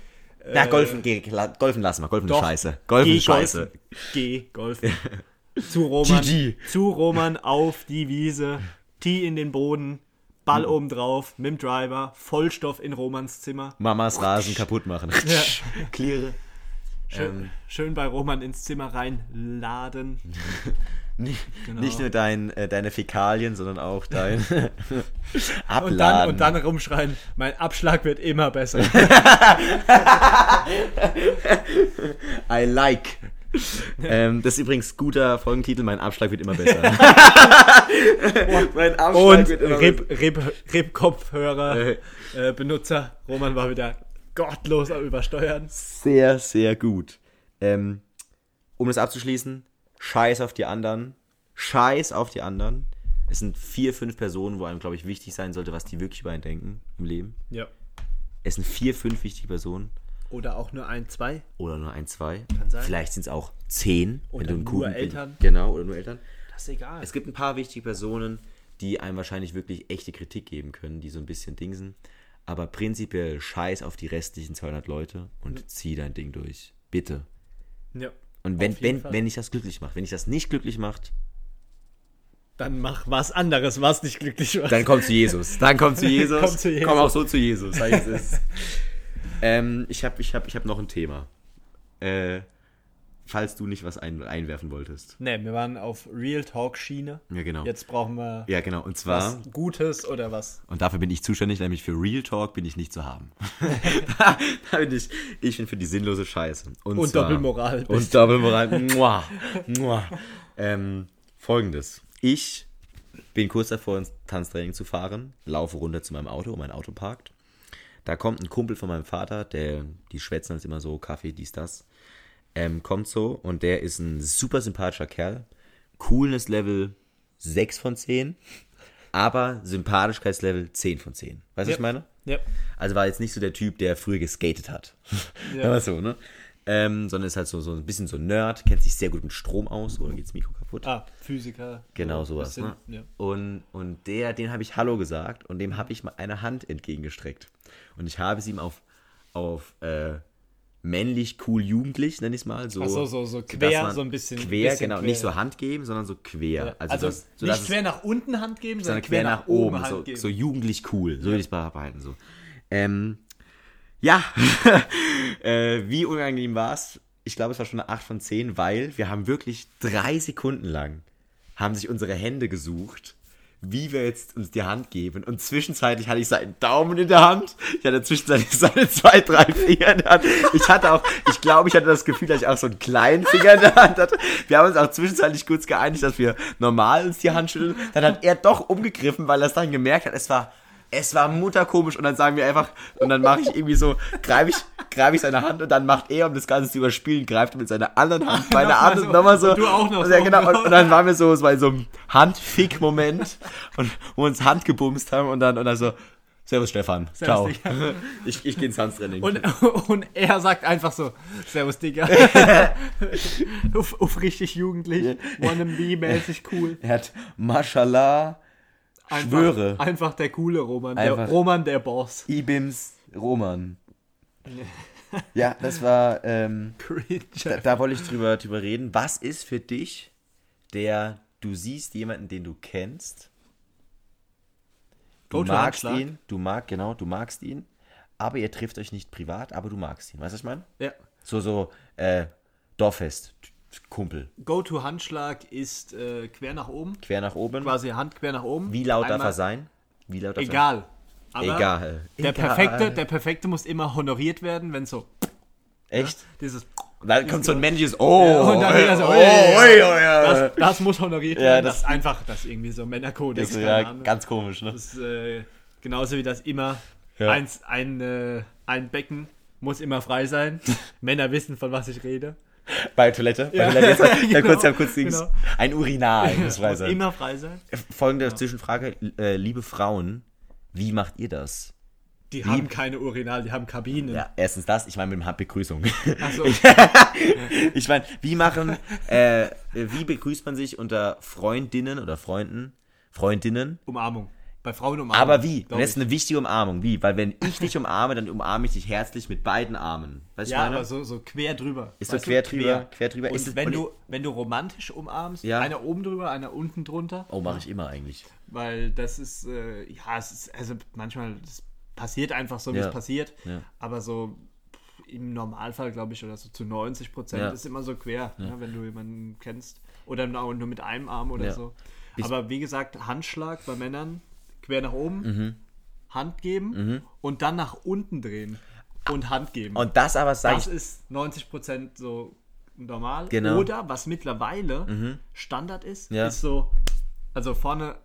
Speaker 1: Na, golfen, geh, golfen lassen wir. Golfen ist scheiße. Golfen
Speaker 2: geh
Speaker 1: ist scheiße.
Speaker 2: Geh golfen. <laughs> zu Roman.
Speaker 1: GG.
Speaker 2: Zu Roman auf die Wiese. Tee in den Boden. Ball
Speaker 1: Mhm.
Speaker 2: oben drauf. Mit dem Driver. Vollstoff in Romans Zimmer.
Speaker 1: Mamas Rasen kaputt machen. <laughs> Cleare.
Speaker 2: Schön,
Speaker 1: Ähm.
Speaker 2: schön bei Roman ins Zimmer reinladen. <laughs>
Speaker 1: Nicht,
Speaker 2: Genau.
Speaker 1: nicht nur dein, äh, deine Fäkalien, sondern auch dein Abladen. <laughs>
Speaker 2: Und dann, und dann rumschreien, mein Abschlag wird immer besser. <laughs>
Speaker 1: I like. ähm, das ist übrigens guter Folgentitel. Mein Abschlag wird immer besser. <laughs> mein Abschlag
Speaker 2: Und
Speaker 1: wird immer
Speaker 2: Rip, Rip, Rip Kopfhörer,
Speaker 1: Äh.
Speaker 2: äh, Benutzer. Roman war wieder gottlos am Übersteuern.
Speaker 1: Sehr, sehr gut. Ähm, um das abzuschließen, scheiß auf die anderen. Scheiß auf die anderen. Es sind vier, fünf Personen, wo einem, glaube ich, wichtig sein sollte, was die wirklich über einen denken im Leben.
Speaker 2: Ja.
Speaker 1: Es sind vier, fünf wichtige Personen.
Speaker 2: Oder auch nur ein, zwei.
Speaker 1: Oder nur ein, zwei.
Speaker 2: Kann sein.
Speaker 1: Vielleicht sind es auch zehn.
Speaker 2: Oder
Speaker 1: einen
Speaker 2: nur
Speaker 1: guten-
Speaker 2: Eltern.
Speaker 1: Genau, oder nur Eltern.
Speaker 2: Das ist egal.
Speaker 1: Es gibt ein paar wichtige Personen, die einem wahrscheinlich wirklich echte Kritik geben können, die so ein bisschen dingsen. Aber prinzipiell scheiß auf die restlichen 200 Leute und zieh dein Ding durch. Bitte.
Speaker 2: ja.
Speaker 1: Und wenn, wenn,
Speaker 2: Fall.
Speaker 1: wenn dich das glücklich macht, wenn dich das nicht glücklich macht,
Speaker 2: Dann mach was anderes, was dich glücklich macht.
Speaker 1: dann komm zu Jesus. Dann komm zu <laughs> Jesus.
Speaker 2: Komm zu Jesus.
Speaker 1: Komm auch so zu Jesus. ich ähm, ich habe ich hab, ich hab noch ein Thema. Äh, falls du nicht was ein, einwerfen wolltest.
Speaker 2: ne, wir waren auf Real Talk Schiene.
Speaker 1: Ja, genau.
Speaker 2: Jetzt brauchen wir
Speaker 1: Ja, genau. Und zwar,
Speaker 2: was Gutes oder was?
Speaker 1: und dafür bin ich zuständig, nämlich für Real Talk bin ich nicht zu haben. <laughs> <laughs> da bin ich, ich bin für die sinnlose Scheiße. Und,
Speaker 2: Und Doppelmoral bist
Speaker 1: Und Doppelmoral. Mua, mua. Ähm, Folgendes. Ich bin kurz davor, ins Tanztraining zu fahren, laufe runter zu meinem Auto, wo mein Auto parkt. Da kommt ein Kumpel von meinem Vater, der, die schwätzen als immer so, Kaffee, dies, das. Ähm, kommt so und der ist ein super sympathischer Kerl. Coolness Level 6 von 10. Aber Sympathischkeitslevel 10 von 10. Weißt du, was
Speaker 2: Ja.
Speaker 1: ich meine?
Speaker 2: Ja.
Speaker 1: Also war jetzt nicht so der Typ, der früher geskatet hat. Ja. <laughs> Aber so, ne? Ähm, sondern ist halt so, so ein bisschen so Nerd, kennt sich sehr gut mit Strom aus oder geht's Mikro kaputt?
Speaker 2: Ah, Physiker.
Speaker 1: Genau sowas.
Speaker 2: bisschen,
Speaker 1: Ne?
Speaker 2: Ja.
Speaker 1: Und, und der, den habe ich Hallo gesagt und dem habe ich mal eine Hand entgegengestreckt. Und ich habe es ihm auf, auf äh, männlich, cool, jugendlich, nenne ich es mal. So,
Speaker 2: Ach so, so- so quer, so ein bisschen-
Speaker 1: Quer,
Speaker 2: bisschen
Speaker 1: genau.
Speaker 2: quer.
Speaker 1: Nicht so Hand geben, sondern so quer.
Speaker 2: Ja.
Speaker 1: Also,
Speaker 2: Also,
Speaker 1: das, so,
Speaker 2: nicht quer nach unten Hand geben,
Speaker 1: sondern quer nach, oben, so,
Speaker 2: Hand geben.
Speaker 1: so jugendlich cool, so würde ich es bearbeiten. So. Ähm, ja, <laughs> äh, wie unangenehm war es? Ich glaube, es war schon eine 8 von 10, weil wir haben wirklich drei Sekunden lang haben sich unsere Hände gesucht, wie wir jetzt uns die Hand geben. Und zwischenzeitlich hatte ich seinen Daumen in der Hand. Ich hatte zwischenzeitlich <laughs> seine zwei, drei Finger in der Hand. Ich hatte auch, ich glaube, ich hatte das Gefühl, dass ich auch so einen kleinen Finger in der Hand hatte. Wir haben uns auch zwischenzeitlich kurz geeinigt, dass wir normal uns die Hand schütteln. Dann hat er doch umgegriffen, weil er es dann gemerkt hat, es war, es war mutterkomisch. Und dann sagen wir einfach, und dann mache ich irgendwie so, greife ich, greife ich seine Hand und dann macht er, um das Ganze zu überspielen, greift er mit seiner anderen Hand <laughs> meine
Speaker 2: Nochmal
Speaker 1: Hand
Speaker 2: so.
Speaker 1: und nochmal so.
Speaker 2: Und du auch noch
Speaker 1: Ja,
Speaker 2: so.
Speaker 1: genau. Und, und dann waren wir so, so bei so einem Handfick-Moment und wo wir uns Hand gebumst haben und dann, und dann so, Servus Stefan, ciao.
Speaker 2: Digga. <laughs>
Speaker 1: Ich, ich gehe ins Handtraining.
Speaker 2: Und, und er sagt einfach so, Servus, Digga. <laughs> auf, auf richtig jugendlich, wannabe-mäßig cool.
Speaker 1: er hat Mashallah,
Speaker 2: Einfach,
Speaker 1: Schwöre.
Speaker 2: Einfach der coole Roman.
Speaker 1: Einfach.
Speaker 2: Der Roman, der Boss.
Speaker 1: Ibims Roman. <laughs> Ja, das war, ähm, da, da wollte ich drüber, drüber reden. Was ist für dich der, du siehst jemanden, den du kennst, du magst ihn, du magst, genau, du magst ihn, aber ihr trifft euch nicht privat, aber du magst ihn. Weißt du, was ich meine?
Speaker 2: Ja.
Speaker 1: So, so, äh, Dorffest, Kumpel,
Speaker 2: Go-to-Handschlag ist äh, quer nach oben.
Speaker 1: quer nach oben.
Speaker 2: Quasi Hand quer nach oben.
Speaker 1: Wie laut darf
Speaker 2: Einmal-
Speaker 1: er sein? Wie laut darf
Speaker 2: Egal.
Speaker 1: Er? Egal.
Speaker 2: Der
Speaker 1: Egal.
Speaker 2: perfekte, der perfekte muss immer honoriert werden, wenn so
Speaker 1: Echt?
Speaker 2: dieses
Speaker 1: Dann kommt so ein männliches Oh,
Speaker 2: Ja, und dann wieder so,
Speaker 1: oh,
Speaker 2: ja.
Speaker 1: oi, ja.
Speaker 2: das, das muss honoriert
Speaker 1: Ja,
Speaker 2: werden.
Speaker 1: das-
Speaker 2: Das, ist einfach, das irgendwie so Männerkodex.
Speaker 1: Das ist ja ganz komisch, ne?
Speaker 2: Das ist äh, genauso wie das immer
Speaker 1: Ja.
Speaker 2: eins, ein, äh, ein Becken muss immer frei sein. <laughs> Männer wissen, von was ich rede. <laughs>
Speaker 1: Bei Toilette?
Speaker 2: Ja.
Speaker 1: Bei Toilette. Ja,
Speaker 2: Genau,
Speaker 1: kurz, ja, kurz
Speaker 2: genau.
Speaker 1: Ein Urinal muss frei sein.
Speaker 2: immer frei sein.
Speaker 1: Folgende Zwischenfrage, äh, liebe Frauen, wie macht ihr das?
Speaker 2: Die haben keine Urinal, die haben Kabinen.
Speaker 1: Ja, erstens das, ich meine mit dem Begrüßung.
Speaker 2: Also, <laughs> <laughs>
Speaker 1: ich meine, wie machen, äh, wie begrüßt man sich unter Freundinnen oder Freunden, Freundinnen?
Speaker 2: Umarmung. Bei Frauen umarmung.
Speaker 1: Aber wie?
Speaker 2: glaub
Speaker 1: Das ist eine wichtige Umarmung. Wie? Weil wenn ich dich umarme, dann umarme ich dich herzlich mit beiden Armen. Weißt
Speaker 2: Ja,
Speaker 1: meine?
Speaker 2: aber so, so quer drüber.
Speaker 1: Ist so
Speaker 2: Weißt du,
Speaker 1: quer drüber, quer drüber.
Speaker 2: Und
Speaker 1: Ist
Speaker 2: wenn,
Speaker 1: und
Speaker 2: du, wenn du romantisch umarmst,
Speaker 1: Ja.
Speaker 2: einer oben drüber, einer unten drunter,
Speaker 1: oh, mache ich immer eigentlich.
Speaker 2: weil das ist, äh, ja, es ist, also manchmal, passiert einfach so, wie
Speaker 1: Ja.
Speaker 2: es passiert,
Speaker 1: Ja.
Speaker 2: aber so im Normalfall, glaube ich, oder so zu 90 Prozent
Speaker 1: Ja.
Speaker 2: ist immer so quer, ne, wenn du jemanden kennst. Oder nur mit einem Arm oder so. Aber wie gesagt, Handschlag bei Männern, quer nach oben,
Speaker 1: Mhm.
Speaker 2: Hand geben und dann nach unten drehen und Hand geben.
Speaker 1: Und das aber sage
Speaker 2: Das
Speaker 1: ich.
Speaker 2: ist 90% so normal.
Speaker 1: Genau.
Speaker 2: Oder was mittlerweile Standard ist,
Speaker 1: Ja.
Speaker 2: ist so, also vorne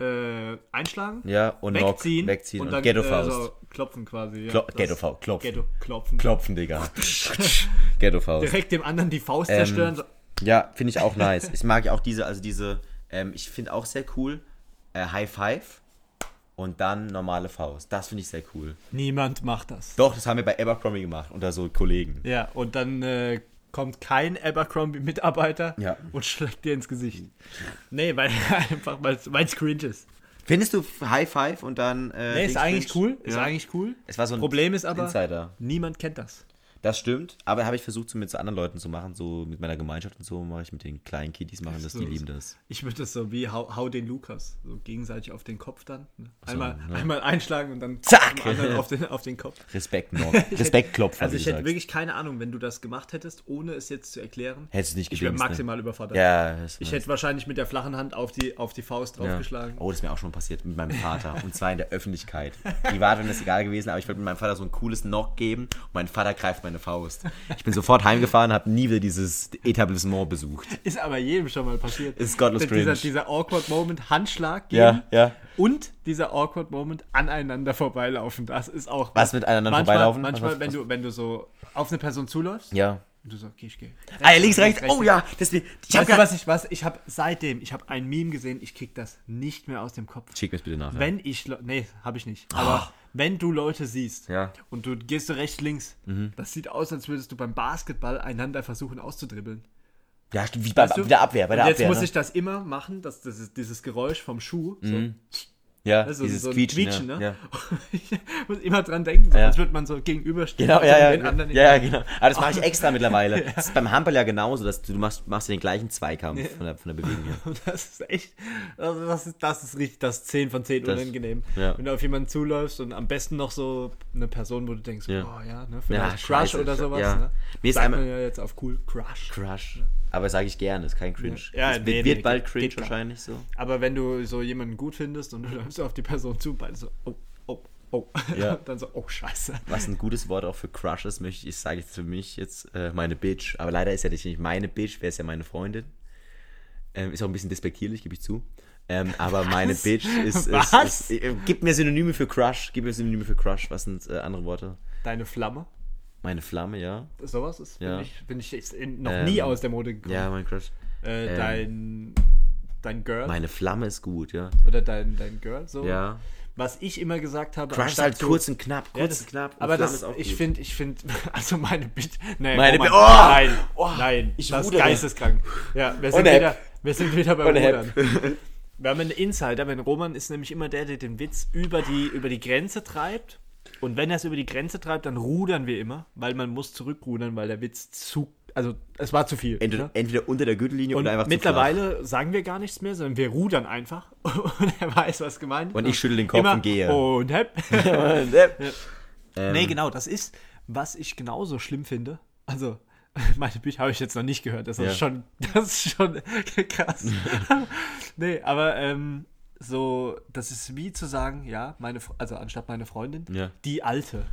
Speaker 2: äh, einschlagen,
Speaker 1: Ja, und Knock,
Speaker 2: wegziehen,
Speaker 1: wegziehen und,
Speaker 2: und dann
Speaker 1: Ghetto
Speaker 2: äh,
Speaker 1: Faust.
Speaker 2: so klopfen quasi. Ja,
Speaker 1: Klo Ghetto Faust, klopfen.
Speaker 2: Ghetto, klopfen.
Speaker 1: Klopfen, Digga. <laughs> Ghetto Faust.
Speaker 2: Direkt dem anderen die Faust
Speaker 1: Ähm,
Speaker 2: zerstören. So.
Speaker 1: Ja, finde ich auch nice. Ich mag ja auch diese, also diese, ähm, ich finde auch sehr cool, äh, High Five und dann normale Faust. Das finde ich sehr cool.
Speaker 2: Niemand macht das.
Speaker 1: Doch, das haben wir bei Abercrombie gemacht, unter so Kollegen.
Speaker 2: Ja, und dann äh, kommt kein Abercrombie-Mitarbeiter
Speaker 1: Ja.
Speaker 2: und schlägt dir ins Gesicht. Nee, weil <laughs> einfach, weil es cringe ist.
Speaker 1: Findest du High Five und dann. Äh,
Speaker 2: Nee, ist eigentlich
Speaker 1: cringe?
Speaker 2: cool. Ist
Speaker 1: Ja.
Speaker 2: eigentlich cool.
Speaker 1: Es war so ein
Speaker 2: Problem ist aber,
Speaker 1: Insider.
Speaker 2: niemand kennt das.
Speaker 1: Das stimmt, aber habe ich versucht, so mit so anderen Leuten zu machen, so mit meiner Gemeinschaft und so mache ich mit den kleinen Kiddies machen das,
Speaker 2: So-
Speaker 1: die lieben das.
Speaker 2: Ich würde das so wie hau, hau den Lukas, so gegenseitig auf den Kopf dann. Ne? Einmal,
Speaker 1: ja.
Speaker 2: einmal einschlagen und dann
Speaker 1: Zack!
Speaker 2: auf den, auf den Kopf.
Speaker 1: Respekt noch. <laughs> Respekt klopfen,
Speaker 2: Also ich hätte
Speaker 1: sagst.
Speaker 2: wirklich keine Ahnung, wenn du das gemacht hättest, ohne es jetzt zu erklären.
Speaker 1: Hättest du nicht
Speaker 2: Ich wäre
Speaker 1: gedingst, ne?
Speaker 2: maximal überfordert.
Speaker 1: Ja,
Speaker 2: Ich hätte wahrscheinlich mit der flachen Hand auf die, auf die Faust
Speaker 1: Ja.
Speaker 2: draufgeschlagen.
Speaker 1: Oh, das ist mir auch schon passiert mit meinem Vater. Und zwar in der Öffentlichkeit. Privat wäre das egal gewesen, aber ich wollte mit meinem Vater so ein cooles Knock geben und mein Vater greift meine Faust. Ich bin sofort heimgefahren, habe nie wieder dieses Etablissement besucht.
Speaker 2: Ist aber jedem schon mal passiert.
Speaker 1: Ist gottlos
Speaker 2: dieser,
Speaker 1: cringe.
Speaker 2: dieser awkward Moment, Handschlag geben
Speaker 1: Ja, ja.
Speaker 2: und dieser awkward Moment aneinander vorbeilaufen. Das ist auch.
Speaker 1: Was mit einander
Speaker 2: manchmal,
Speaker 1: vorbeilaufen?
Speaker 2: Manchmal,
Speaker 1: Was-
Speaker 2: wenn
Speaker 1: was-
Speaker 2: du, wenn du so auf eine Person zuläufst
Speaker 1: Ja.
Speaker 2: Und du so, okay, ich gehe.
Speaker 1: Ah, ja, links, rechts. Oh ja, deswegen. Ich hab
Speaker 2: Weißt du, was ich, was, ich habe seitdem, ich habe ein Meme gesehen, ich krieg das nicht mehr aus dem Kopf.
Speaker 1: Schick mir das bitte nach.
Speaker 2: Wenn ich, Le- nee, habe ich nicht. Aber wenn du Leute siehst
Speaker 1: Ja. Mhm.
Speaker 2: und du gehst so rechts, links, das sieht aus, als würdest du beim Basketball einander versuchen auszudribbeln.
Speaker 1: Ja, wie bei,
Speaker 2: Weißt du?
Speaker 1: der Abwehr, bei der
Speaker 2: jetzt
Speaker 1: Abwehr.
Speaker 2: muss
Speaker 1: ne?
Speaker 2: ich das immer machen, dass das ist dieses Geräusch vom Schuh, so,
Speaker 1: ja,
Speaker 2: also
Speaker 1: dieses
Speaker 2: so
Speaker 1: Quietschen,
Speaker 2: Quietschen,
Speaker 1: ja.
Speaker 2: ne?
Speaker 1: Ja.
Speaker 2: Ich <laughs> muss immer dran denken, so,
Speaker 1: Ja.
Speaker 2: würde man so gegenüberstehen.
Speaker 1: Genau, ja, ja,
Speaker 2: den
Speaker 1: ja,
Speaker 2: anderen
Speaker 1: ja, ja, genau. Aber das mache ich extra <laughs> mittlerweile. Das ist beim Handball ja genauso, dass du, du machst, machst den gleichen Zweikampf von, der, von der Bewegung her. <laughs>
Speaker 2: Das ist echt, also das ist, das ist richtig, das ist 10 von 10
Speaker 1: Das-
Speaker 2: unangenehm. Wenn du auf jemanden zuläufst und am besten noch so eine Person, wo du denkst,
Speaker 1: Ja.
Speaker 2: boah, ja, ne, vielleicht Crush oder sowas, ne?
Speaker 1: Mir ist einmal-
Speaker 2: ja jetzt auf cool, Crush.
Speaker 1: Crush. Aber sage ich gerne, ist kein Cringe.
Speaker 2: Ja,
Speaker 1: es
Speaker 2: nee,
Speaker 1: wird,
Speaker 2: nee,
Speaker 1: bald cringe wahrscheinlich so.
Speaker 2: Aber wenn du so jemanden gut findest und du läufst auf die Person zu, beide so, oh, oh, oh.
Speaker 1: Ja. <laughs>
Speaker 2: dann so, oh, scheiße.
Speaker 1: Was ein gutes Wort auch für Crush ist, möchte ich, sage ich für mich jetzt äh, meine Bitch. Aber leider ist ja nicht meine Bitch, wäre es ja meine Freundin. Ähm, ist auch ein bisschen despektierlich, gebe ich zu. Ähm, aber meine Bitch ist, ist,
Speaker 2: Was?
Speaker 1: ist, äh, Gib mir Synonyme für Crush. Gib mir Synonyme für Crush. Was sind äh, andere Worte?
Speaker 2: Deine Flamme,
Speaker 1: Meine Flamme, ja.
Speaker 2: sowas ist,
Speaker 1: Ja.
Speaker 2: bin ich, bin ich jetzt in, noch
Speaker 1: Ähm,
Speaker 2: nie aus der Mode gekommen.
Speaker 1: Ja, mein Crush.
Speaker 2: äh,
Speaker 1: ähm,
Speaker 2: dein, dein Girl
Speaker 1: Meine Flamme ist gut, ja.
Speaker 2: oder dein, dein Girl, so.
Speaker 1: Ja.
Speaker 2: Was ich immer gesagt habe,
Speaker 1: Crush halt
Speaker 2: so-
Speaker 1: kurz und knapp. Kurz
Speaker 2: Ja, das,
Speaker 1: und knapp. Und
Speaker 2: aber
Speaker 1: Flamme
Speaker 2: das,
Speaker 1: ist auch
Speaker 2: ich finde, ich finde, <laughs> also meine Bitte, nee,
Speaker 1: Meine Bi- oh!
Speaker 2: nein,
Speaker 1: Oh!
Speaker 2: nein,
Speaker 1: Ich
Speaker 2: das ist geisteskrank. Ja, wir sind,
Speaker 1: Und Hep.
Speaker 2: wieder, wir sind wieder beim
Speaker 1: Und Hep.
Speaker 2: Rudern. Wir haben einen Insider, wenn Roman ist nämlich immer der, der den Witz über die, über die Grenze treibt. Und wenn er es über die Grenze treibt, dann rudern wir immer, weil man muss zurückrudern, weil der Witz zu, also es war zu viel.
Speaker 1: Entweder,
Speaker 2: ne?
Speaker 1: entweder unter der Gürtellinie
Speaker 2: Und
Speaker 1: oder einfach zu
Speaker 2: mittlerweile sagen wir gar nichts mehr, sondern wir rudern einfach <laughs> und er weiß, was gemeint ist.
Speaker 1: Und ich schüttel den Kopf
Speaker 2: Immer
Speaker 1: und gehe.
Speaker 2: Und hep.
Speaker 1: flach. <laughs> ähm,
Speaker 2: Nee, genau, das ist, was ich genauso schlimm finde. Also, <laughs> meine Bücher habe ich jetzt noch nicht gehört. Das ist
Speaker 1: Ja.
Speaker 2: schon, das ist schon krass. nee, aber ähm, so, das ist wie zu sagen, ja, meine, also anstatt meine Freundin,
Speaker 1: Ja.
Speaker 2: die alte.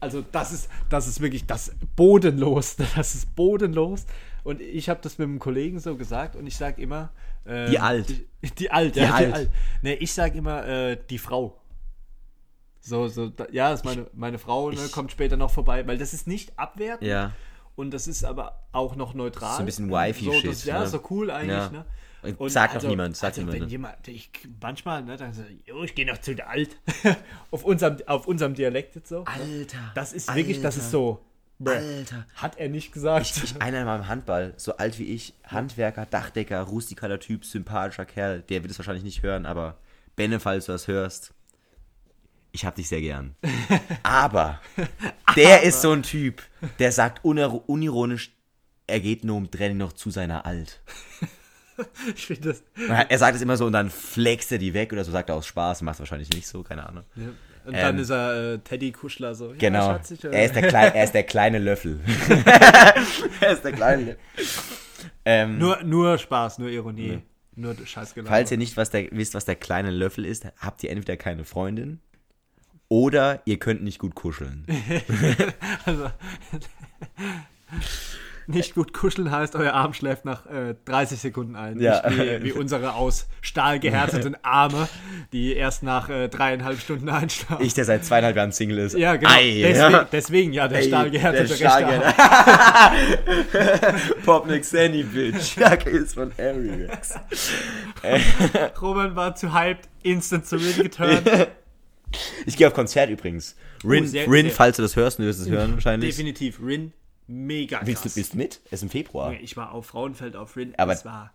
Speaker 2: Also das ist, das ist wirklich das bodenlos. <laughs> Das ist bodenlos. Und ich habe das mit einem Kollegen so gesagt und ich sage immer. ähm,
Speaker 1: Die alt.
Speaker 2: Die, die alt,
Speaker 1: Die
Speaker 2: ja,
Speaker 1: alt.
Speaker 2: die alt. Nee, ich sage immer äh, die Frau. So, so, da, ja, das ist meine, meine Frau, ne,
Speaker 1: ich-
Speaker 2: kommt später noch vorbei, weil das ist nicht abwertend
Speaker 1: Ja.
Speaker 2: und das ist aber auch noch neutral.
Speaker 1: So ein bisschen Wifi-Shit,
Speaker 2: So, das- ja,
Speaker 1: ne?
Speaker 2: so cool eigentlich,
Speaker 1: Ja.
Speaker 2: ne?
Speaker 1: Und sagt doch niemand, sagt
Speaker 2: also
Speaker 1: niemand,
Speaker 2: wenn
Speaker 1: ne?
Speaker 2: jemand, ich manchmal, ne, dann so, jo, ich gehe noch zu der Alt. <laughs> auf, unserem, auf unserem Dialekt jetzt so.
Speaker 1: Alter.
Speaker 2: Das ist wirklich, das ist so.
Speaker 1: Alter.
Speaker 2: Hat er nicht gesagt.
Speaker 1: Ich, einer in meinem Handball, so alt wie ich, Handwerker, Dachdecker, rustikaler Typ, sympathischer Kerl, der wird es wahrscheinlich nicht hören, aber Benne, falls du das hörst, ich hab dich sehr gern. <laughs> Aber <laughs> der ist so ein Typ, der sagt unir- unironisch, er geht nur um Training noch zu seiner Alt. <laughs>
Speaker 2: ich finde das.
Speaker 1: Er sagt es immer so und dann flext er die weg oder so, sagt er aus Spaß, macht es wahrscheinlich nicht so, keine Ahnung.
Speaker 2: Ja. Und dann
Speaker 1: Ähm,
Speaker 2: ist er äh, Teddy Kuschler so. Ja,
Speaker 1: Genau.
Speaker 2: Schatz, ich, äh,
Speaker 1: Er ist der, Klei er ist der kleine Löffel. <laughs> er ist der kleine Löffel. Ähm,
Speaker 2: nur, nur Spaß, nur Ironie. Nur Scheiß
Speaker 1: Falls ihr nicht was der, wisst, was der kleine Löffel ist, habt ihr entweder keine Freundin oder ihr könnt nicht gut kuscheln. <laughs>
Speaker 2: Also, nicht gut kuscheln heißt, euer Arm schläft nach äh, 30 Sekunden ein.
Speaker 1: Ja.
Speaker 2: Nicht wie, wie unsere aus Stahl gehärteten <laughs> Arme, die erst nach äh, dreieinhalb Stunden einschlafen.
Speaker 1: Ich, der seit zweieinhalb Jahren Single ist.
Speaker 2: ja, genau.
Speaker 1: Ei,
Speaker 2: deswegen,
Speaker 1: ja.
Speaker 2: deswegen ja der
Speaker 1: Ey,
Speaker 2: stahlgehärtete
Speaker 1: der
Speaker 2: rechte
Speaker 1: Stahlgehärtete.
Speaker 2: Arm.
Speaker 1: Popnik Sandy, bitch. <laughs> Jacke ist von Ariax. <laughs>
Speaker 2: Roman war zu hyped, instant zu Rin geturnt.
Speaker 1: Ich gehe auf Konzert übrigens. Rin,
Speaker 2: Oh, sehr-
Speaker 1: Rin
Speaker 2: sehr-
Speaker 1: falls du das hörst, du wirst es hören wahrscheinlich.
Speaker 2: Definitiv. Rin, mega krass.
Speaker 1: willst du mit? Es ist im Februar.
Speaker 2: Ich war auf Frauenfeld auf Rin.
Speaker 1: Aber-
Speaker 2: es war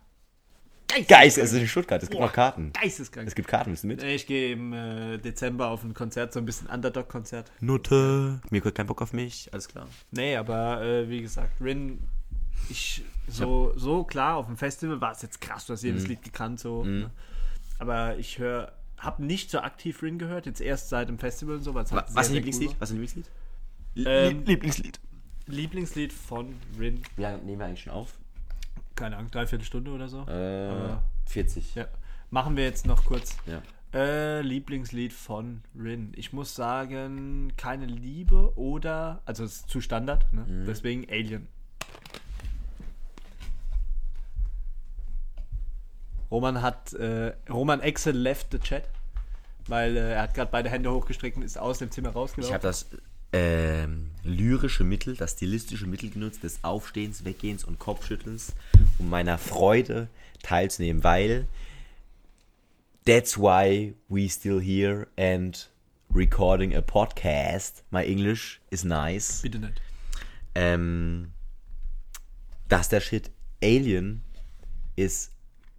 Speaker 1: Geist, es ist in Stuttgart. Es gibt
Speaker 2: Boah,
Speaker 1: noch Karten.
Speaker 2: geisteskrank.
Speaker 1: Es gibt Karten, willst du mit?
Speaker 2: Ich gehe im äh, Dezember auf ein Konzert, so ein bisschen Underdog-Konzert.
Speaker 1: Nutte. Mir hat kein Bock auf mich. Alles klar.
Speaker 2: Nee, aber äh, wie gesagt, Rin, ich so, so klar, auf dem Festival war es jetzt krass, du hast
Speaker 1: Mhm.
Speaker 2: jedes Lied gekannt, so. ne? Aber ich höre, habe nicht so aktiv Rin gehört, jetzt erst seit dem Festival und so, weil es halt
Speaker 1: Was ist
Speaker 2: sehr, cool
Speaker 1: Lieblingslied? Was ist dein Lieblingslied?
Speaker 2: Ähm,
Speaker 1: Lieblingslied.
Speaker 2: Lieblingslied von Rin,
Speaker 1: Wie lange nehmen wir eigentlich schon auf?
Speaker 2: keine Ahnung, dreiviertel Stunde oder so.
Speaker 1: Äh,
Speaker 2: Aber-
Speaker 1: 40.
Speaker 2: Ja. Machen wir jetzt noch kurz.
Speaker 1: Ja.
Speaker 2: Äh, Lieblingslied von Rin. Ich muss sagen, keine Liebe oder, also es ist zu Standard, ne?
Speaker 1: Mhm.
Speaker 2: deswegen Alien. Roman hat, äh, Roman Excel left the chat, weil äh, er hat gerade beide Hände hochgestreckt und ist aus dem Zimmer
Speaker 1: Ich
Speaker 2: rausgelaufen.
Speaker 1: habe das ähm, lyrische Mittel, das stilistische Mittel genutzt des Aufstehens, Weggehens und Kopfschüttelns, um meiner Freude teilzunehmen, weil that's why we still here and recording a podcast. My English is nice.
Speaker 2: Bitte nicht.
Speaker 1: Ähm, dass der Shit Alien ist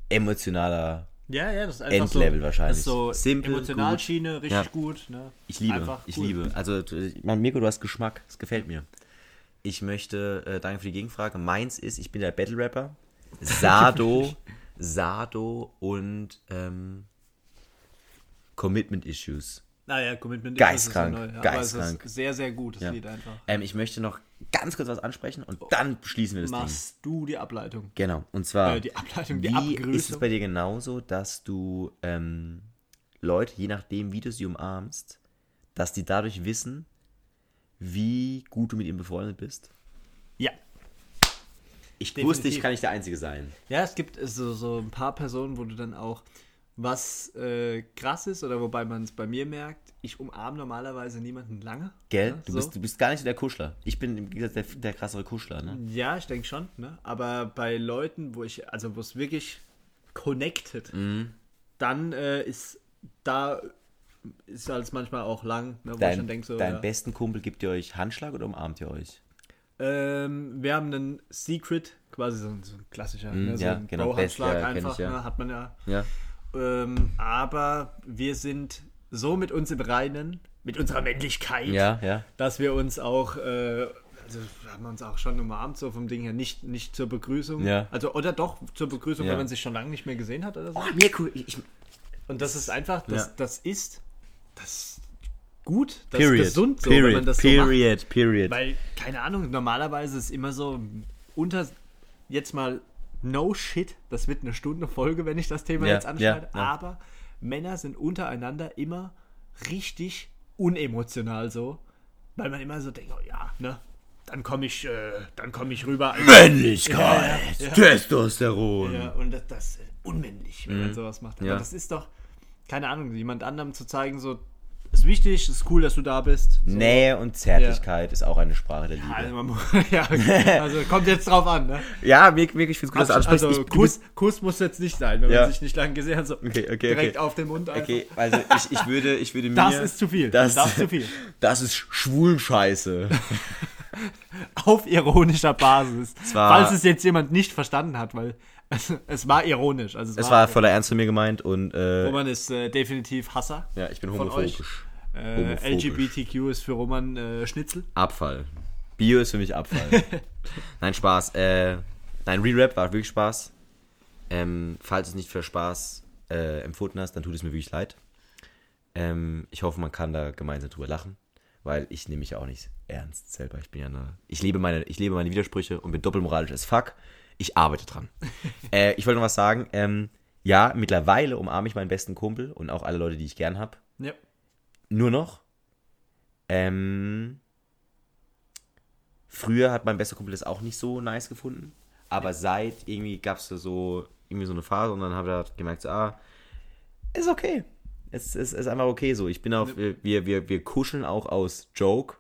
Speaker 1: emotionaler
Speaker 2: Ja, ja, das ist einfach
Speaker 1: Endlevel
Speaker 2: so,
Speaker 1: wahrscheinlich.
Speaker 2: Das ist so
Speaker 1: Simpel,
Speaker 2: Emotionalschiene, richtig
Speaker 1: Ja.
Speaker 2: gut. Ne?
Speaker 1: Ich liebe,
Speaker 2: Einfach
Speaker 1: ich
Speaker 2: cool.
Speaker 1: liebe. Also, mein Mirko, du hast Geschmack. Das gefällt mir. Ich möchte, äh, danke für die Gegenfrage. Meins ist, ich bin der Battle Rapper. Sado, <laughs> Sado und ähm, Commitment Issues.
Speaker 2: Naja, Commitment
Speaker 1: Geistkrank,
Speaker 2: ist neu.
Speaker 1: geistkrank.
Speaker 2: Aber es ist sehr, sehr gut, das
Speaker 1: Ja.
Speaker 2: Lied einfach.
Speaker 1: Ähm, ich möchte noch ganz kurz was ansprechen und dann schließen wir das Ding.
Speaker 2: Machst du die Ableitung?
Speaker 1: Genau. Und zwar,
Speaker 2: Äh, die Ableitung, die
Speaker 1: wie ist es
Speaker 2: Abgrüßung.
Speaker 1: bei dir genauso, dass du ähm, Leute, je nachdem, wie du sie umarmst, dass die dadurch wissen, wie gut du mit ihnen befreundet bist?
Speaker 2: Ja.
Speaker 1: Ich
Speaker 2: Definitiv.
Speaker 1: wusste, ich kann nicht der Einzige sein.
Speaker 2: Ja, es gibt so, so ein paar Personen, wo du dann auch was äh, krass ist oder wobei man es bei mir merkt, ich umarme normalerweise niemanden lange.
Speaker 1: Gell?
Speaker 2: Ja,
Speaker 1: du,
Speaker 2: so.
Speaker 1: bist, du bist gar nicht der Kuschler. Ich bin im Gegensatz der, der krassere Kuschler, ne?
Speaker 2: Ja, ich denke schon, ne? Aber bei Leuten, wo ich, also wo es wirklich connected,
Speaker 1: Mhm.
Speaker 2: dann äh, ist da ist halt manchmal auch lang, ne? Wo ich
Speaker 1: Dein,
Speaker 2: dann denke so,
Speaker 1: dein
Speaker 2: ja.
Speaker 1: besten Kumpel gibt ihr euch Handschlag oder umarmt ihr euch?
Speaker 2: ähm, wir haben einen Secret, quasi so, ein- so ein klassischer,
Speaker 1: Mm,
Speaker 2: ne? so
Speaker 1: ja,
Speaker 2: ein
Speaker 1: genau,
Speaker 2: Bro-Handschlag
Speaker 1: ja,
Speaker 2: einfach,
Speaker 1: ich, ja.
Speaker 2: ne? hat man ja.
Speaker 1: Ja.
Speaker 2: Ähm, aber wir sind so mit uns im Reinen, mit unserer Männlichkeit,
Speaker 1: Ja, ja.
Speaker 2: dass wir uns auch, äh, also wir haben uns auch schon umarmt, so vom Ding her, nicht, nicht zur Begrüßung.
Speaker 1: Ja.
Speaker 2: Also, oder doch zur Begrüßung,
Speaker 1: Ja.
Speaker 2: wenn man sich schon lange nicht mehr gesehen hat oder so.
Speaker 1: Oh, Mirko, ich, ich,
Speaker 2: Und das ist einfach, das,
Speaker 1: Ja.
Speaker 2: das ist, das ist gut, das
Speaker 1: period.
Speaker 2: ist gesund, so,
Speaker 1: period,
Speaker 2: wenn man das so macht.
Speaker 1: period, period.
Speaker 2: Weil, keine Ahnung, normalerweise ist immer so unter, jetzt mal no shit, das wird eine Stunde Folge, wenn ich das Thema
Speaker 1: Ja,
Speaker 2: jetzt anschneide,
Speaker 1: ja, ja.
Speaker 2: aber Männer sind untereinander immer richtig unemotional so, weil man immer so denkt, oh ja, ne, dann komme ich, äh, dann komme ich rüber. als-
Speaker 1: Männlichkeit,
Speaker 2: Ja, ja, ja.
Speaker 1: Testosteron.
Speaker 2: Ja, und das, das ist unmännlich, wenn man sowas macht. Aber
Speaker 1: Ja.
Speaker 2: das ist doch, keine Ahnung, jemand anderem zu zeigen, so, ist wichtig, ist cool, dass du da bist. So.
Speaker 1: Nähe und Zärtlichkeit ist auch eine Sprache der Liebe.
Speaker 2: Also, man <laughs> ja, okay. also kommt jetzt drauf an, ne?
Speaker 1: Ja, Mirko, ich finde es gut, dass du ansprichst.
Speaker 2: Also
Speaker 1: ich,
Speaker 2: Kuss, Kuss muss jetzt nicht sein, wenn
Speaker 1: Ja.
Speaker 2: man sich nicht lange gesehen hat, so
Speaker 1: Okay, okay,
Speaker 2: direkt auf den Mund einfach.
Speaker 1: Okay, also ich, ich würde, ich würde mir.
Speaker 2: Das ist zu viel.
Speaker 1: Das,
Speaker 2: Das ist zu viel. <laughs>
Speaker 1: Das ist Schwulenscheiße. <laughs>
Speaker 2: Auf ironischer Basis.
Speaker 1: war-
Speaker 2: Falls es jetzt jemand nicht verstanden hat, weil <laughs> es, war ironisch. Also es,
Speaker 1: Es war voller Ernst von mir gemeint und äh,
Speaker 2: Roman ist äh, definitiv Hasser.
Speaker 1: ja, ich bin homophobisch.
Speaker 2: Äh,
Speaker 1: homophobisch.
Speaker 2: LGBTQ ist für Roman äh, Schnitzel.
Speaker 1: Abfall. Bio ist für mich Abfall. <laughs> nein, Spaß. Äh, nein, Re-Rap war wirklich Spaß. Ähm, falls du es nicht für Spaß äh, empfunden hast, dann tut es mir wirklich leid. Ähm, ich hoffe, man kann da gemeinsam drüber lachen, weil ich nehme mich ja auch nicht ernst selber. Ich bin ja eine, ich lebe meine, ich lebe meine Widersprüche und bin doppelmoralisch as fuck. Ich arbeite dran. <laughs> äh, ich wollte noch was sagen. Ähm, ja, mittlerweile umarme ich meinen besten Kumpel und auch alle Leute, die ich gern habe.
Speaker 2: Ja.
Speaker 1: Nur noch. Ähm, früher hat mein bester Kumpel das auch nicht so nice gefunden. Aber seit irgendwie gab es so irgendwie so eine Phase und dann habe ich halt gemerkt, so, ah, ist okay. Es ist, ist einfach okay so. Ich bin auf, wir, wir, wir kuscheln auch aus Joke.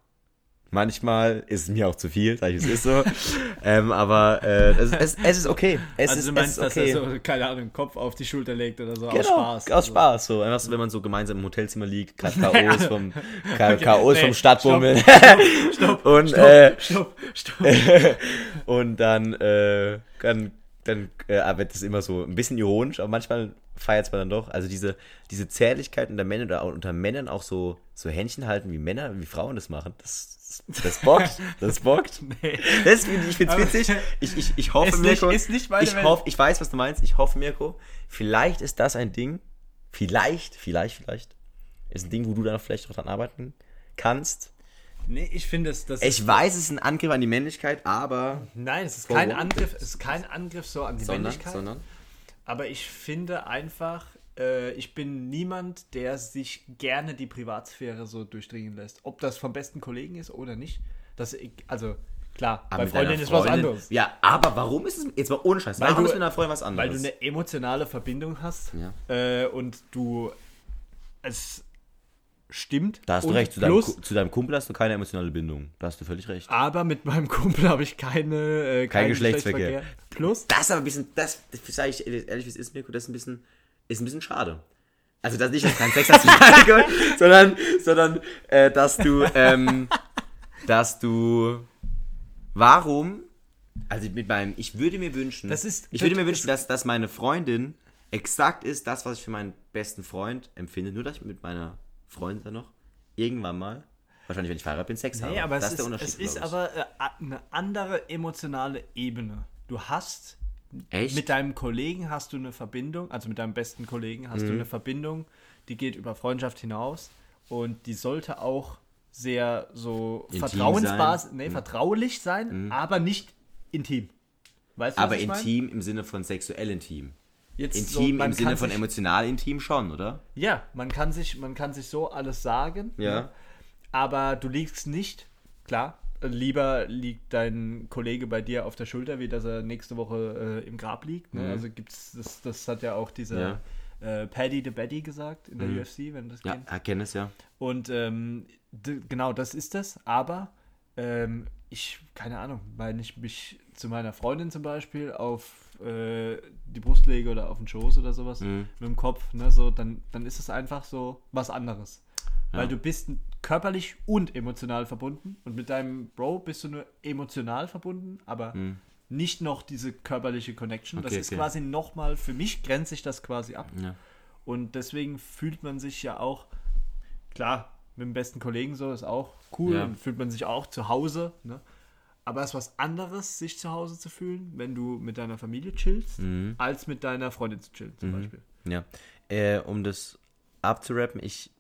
Speaker 1: Manchmal ist es mir auch zu viel, sag ich, es ist so. <laughs> ähm, aber äh, es, es, es ist okay. Es
Speaker 2: Also
Speaker 1: ist,
Speaker 2: du meinst, dass
Speaker 1: okay.
Speaker 2: er so, keine Ahnung, Kopf auf die Schulter legt oder so, aus
Speaker 1: Genau,
Speaker 2: Spaß.
Speaker 1: Aus
Speaker 2: Also,
Speaker 1: Spaß, so. Einfach so, wenn man so gemeinsam im Hotelzimmer liegt, <laughs> gerade K.O.s vom, K- K.O.s
Speaker 2: nee,
Speaker 1: vom Stadtbummel. <laughs>
Speaker 2: Stopp,
Speaker 1: Und,
Speaker 2: stopp,
Speaker 1: äh,
Speaker 2: stopp, stopp.
Speaker 1: Und dann, äh, dann, dann äh, wird das immer so ein bisschen ironisch, aber manchmal feiert es man dann doch. Also diese, diese Zärtlichkeit unter Männern oder unter Männern auch so, so Händchen halten, wie Männer, wie Frauen das machen, das, das bockt. Das bockt. <laughs>
Speaker 2: Nee.
Speaker 1: Das ich, ich finde es
Speaker 2: Aber-
Speaker 1: witzig. Ich, ich, ich hoffe,
Speaker 2: Ist nicht-
Speaker 1: Mirko.
Speaker 2: ist nicht meine
Speaker 1: ich, hoffe, ich weiß, was du meinst. Ich hoffe, Mirko, vielleicht ist das ein Ding, vielleicht, vielleicht, vielleicht, ist ein Ding, wo du dann vielleicht auch dran arbeiten kannst.
Speaker 2: Nee, ich finde es, das
Speaker 1: Ich weiß, es ist ein Angriff an die Männlichkeit, aber.
Speaker 2: Nein, es ist kein Angriff, es ist kein Angriff so an die
Speaker 1: Sondern,
Speaker 2: Männlichkeit.
Speaker 1: sondern.
Speaker 2: Aber ich finde einfach, ich bin niemand, der sich gerne die Privatsphäre so durchdringen lässt. Ob das vom besten Kollegen ist oder nicht. Das, also klar,
Speaker 1: Aber
Speaker 2: bei
Speaker 1: mit deiner
Speaker 2: Freundin ist was
Speaker 1: Freundin-
Speaker 2: anderes.
Speaker 1: Ja, aber warum ist es, jetzt mal ohne Scheiß,
Speaker 2: Weil
Speaker 1: warum
Speaker 2: du-
Speaker 1: ist mit einer Freundin was
Speaker 2: Weil
Speaker 1: anderes?
Speaker 2: du eine emotionale Verbindung hast
Speaker 1: Ja.
Speaker 2: äh, und du es stimmt.
Speaker 1: Da hast du recht, zu deinem, zu deinem Kumpel hast du keine emotionale Bindung. Da hast du völlig recht.
Speaker 2: aber mit meinem Kumpel <laughs> habe ich keine, äh, keinen
Speaker 1: Geschlechtsverkehr.
Speaker 2: Plus,
Speaker 1: Das ist aber ein bisschen, das, das sage ich ehrlich, wie es ist, Mirko, das ist ein bisschen, ist ein bisschen schade. Also, dass nicht, dass du keinen Sex hast, <laughs> sondern, sondern, äh, dass du, ähm, <laughs> dass du, warum, also mit meinem, ich würde mir wünschen,
Speaker 2: Das ist-
Speaker 1: ich würde mir wünschen, dass, dass meine Freundin exakt ist das, was ich für meinen besten Freund empfinde, nur dass ich mit meiner Freundin dann noch irgendwann mal, wahrscheinlich wenn ich verheiratet bin, Sex habe.
Speaker 2: Nee, aber
Speaker 1: das
Speaker 2: es ist, es ist
Speaker 1: glaub ich.
Speaker 2: aber äh, eine andere emotionale Ebene. Du hast
Speaker 1: Echt?
Speaker 2: mit deinem Kollegen hast du eine Verbindung, also mit deinem besten Kollegen hast
Speaker 1: Mhm.
Speaker 2: du eine Verbindung, die geht über Freundschaft hinaus und die sollte auch sehr so
Speaker 1: Intim
Speaker 2: Vertrauensbasis,
Speaker 1: sein.
Speaker 2: nee, vertraulich sein, aber nicht intim. Weißt du,
Speaker 1: aber
Speaker 2: was ich mein?
Speaker 1: intim im Sinne von sexuell intim.
Speaker 2: Jetzt
Speaker 1: Intim
Speaker 2: man
Speaker 1: im Sinne von
Speaker 2: sich-
Speaker 1: emotional intim schon, oder?
Speaker 2: Ja, man kann sich, man kann sich so alles sagen.
Speaker 1: Ja.
Speaker 2: ne? Aber du liegst nicht, klar, lieber liegt dein Kollege bei dir auf der Schulter, wie dass er nächste Woche äh, im Grab liegt. Ne? Also gibt's, das, das hat ja auch dieser äh, Paddy the Baddy gesagt in der UFC, wenn du das
Speaker 1: Ja,
Speaker 2: kennst.
Speaker 1: erkenne es ja.
Speaker 2: Und ähm, genau das ist das, aber ähm, ich, keine Ahnung, weil ich mich zu meiner Freundin zum Beispiel auf äh, die Brust lege oder auf den Schoß oder sowas
Speaker 1: Mhm.
Speaker 2: mit dem Kopf, ne, so, dann, dann ist es einfach so was anderes. Weil du bist körperlich und emotional verbunden und mit deinem Bro bist du nur emotional verbunden, aber nicht noch diese körperliche Connection. das
Speaker 1: Mhm. Okay,
Speaker 2: ist
Speaker 1: okay.
Speaker 2: quasi nochmal, für mich grenzt sich das quasi ab.
Speaker 1: Ja.
Speaker 2: Und deswegen fühlt man sich ja auch, klar, mit dem besten Kollegen so ist auch cool
Speaker 1: Ja.
Speaker 2: und fühlt man sich auch zu Hause. Ne? Aber es ist was anderes, sich zu Hause zu fühlen, wenn du mit deiner Familie chillst,
Speaker 1: Mhm.
Speaker 2: als mit deiner Freundin zu chillen, zum Beispiel.
Speaker 1: Ja. Äh, um das abzurappen, ich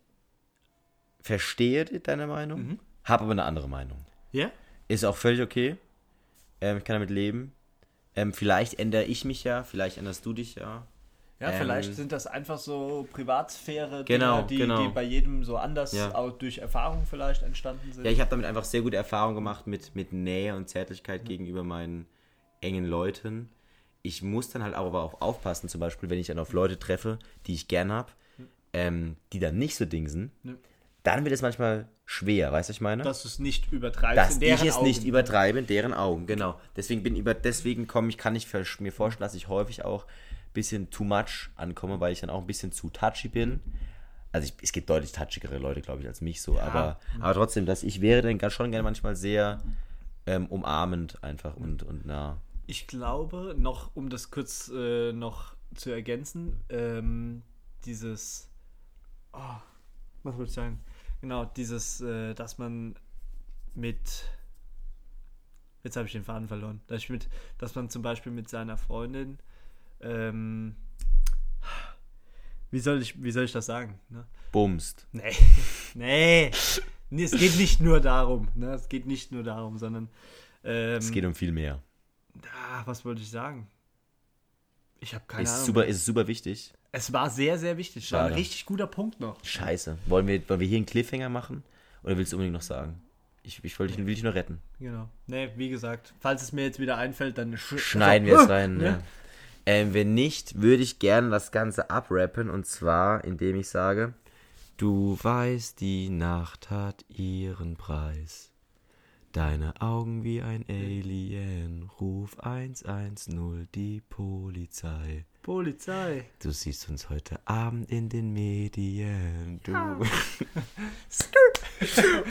Speaker 1: verstehe deine Meinung,
Speaker 2: Mhm.
Speaker 1: habe aber eine andere Meinung.
Speaker 2: Ja?
Speaker 1: Ist auch völlig okay. Ähm, ich kann damit leben. Ähm, vielleicht ändere ich mich ja, vielleicht änderst du dich ja.
Speaker 2: Ja,
Speaker 1: Ähm,
Speaker 2: vielleicht sind das einfach so Privatsphäre,
Speaker 1: Genau,
Speaker 2: die,
Speaker 1: genau.
Speaker 2: die bei jedem so anders
Speaker 1: Ja.
Speaker 2: auch durch Erfahrung vielleicht entstanden sind.
Speaker 1: Ja, ich habe damit einfach sehr gute Erfahrungen gemacht mit, mit Nähe und Zärtlichkeit gegenüber meinen engen Leuten. Ich muss dann halt auch aber auch aufpassen, zum Beispiel, wenn ich dann auf Leute treffe, die ich gern habe, ähm, die dann nicht so dingsen,
Speaker 2: Ja.
Speaker 1: Dann wird es manchmal schwer, weißt du, was ich meine?
Speaker 2: dass du es nicht übertreibst.
Speaker 1: dass
Speaker 2: in
Speaker 1: ich
Speaker 2: deren
Speaker 1: es
Speaker 2: Augen.
Speaker 1: nicht übertreibe in deren Augen, genau. Deswegen bin über, deswegen komme ich, kann ich mir vorstellen, dass ich häufig auch ein bisschen too much ankomme, weil ich dann auch ein bisschen zu touchy bin. Also ich, es gibt deutlich touchigere Leute, glaube ich, als mich so, aber, aber trotzdem, dass ich wäre dann schon gerne manchmal sehr ähm, umarmend einfach und, und nah.
Speaker 2: Ich glaube, noch, um das kurz äh, noch zu ergänzen, ähm, dieses, oh, was würde ich sagen? Genau, dieses, äh, dass man mit, jetzt habe ich den Faden verloren, dass, ich mit, dass man zum Beispiel mit seiner Freundin, ähm, wie soll ich, wie soll ich das sagen? Ne?
Speaker 1: Bumst.
Speaker 2: Nee, <laughs> nee, nee, es geht nicht nur darum, ne? es geht nicht nur darum, sondern, ähm,
Speaker 1: Es geht um viel mehr.
Speaker 2: Ah, was wollte ich sagen? Ich habe keine
Speaker 1: Ist
Speaker 2: Ahnung.
Speaker 1: super, ist super wichtig.
Speaker 2: Es war sehr, sehr wichtig. War ein richtig guter Punkt noch.
Speaker 1: Scheiße. Wollen wir, wollen wir hier einen Cliffhanger machen? Oder willst du unbedingt noch sagen? Ich, ich wollte dich, will dich nur retten.
Speaker 2: Genau. Nee, wie gesagt, falls es mir jetzt wieder einfällt, dann sch
Speaker 1: Schneiden wir es rein.
Speaker 2: ne?
Speaker 1: Ja. Ähm, wenn nicht, würde ich gerne das Ganze abrappen und zwar, indem ich sage: Du weißt, die Nacht hat ihren Preis. Deine Augen wie ein Alien. Ruf 110 die Polizei.
Speaker 2: Polizei.
Speaker 1: Du siehst uns heute Abend in den Medien. Du. <laughs>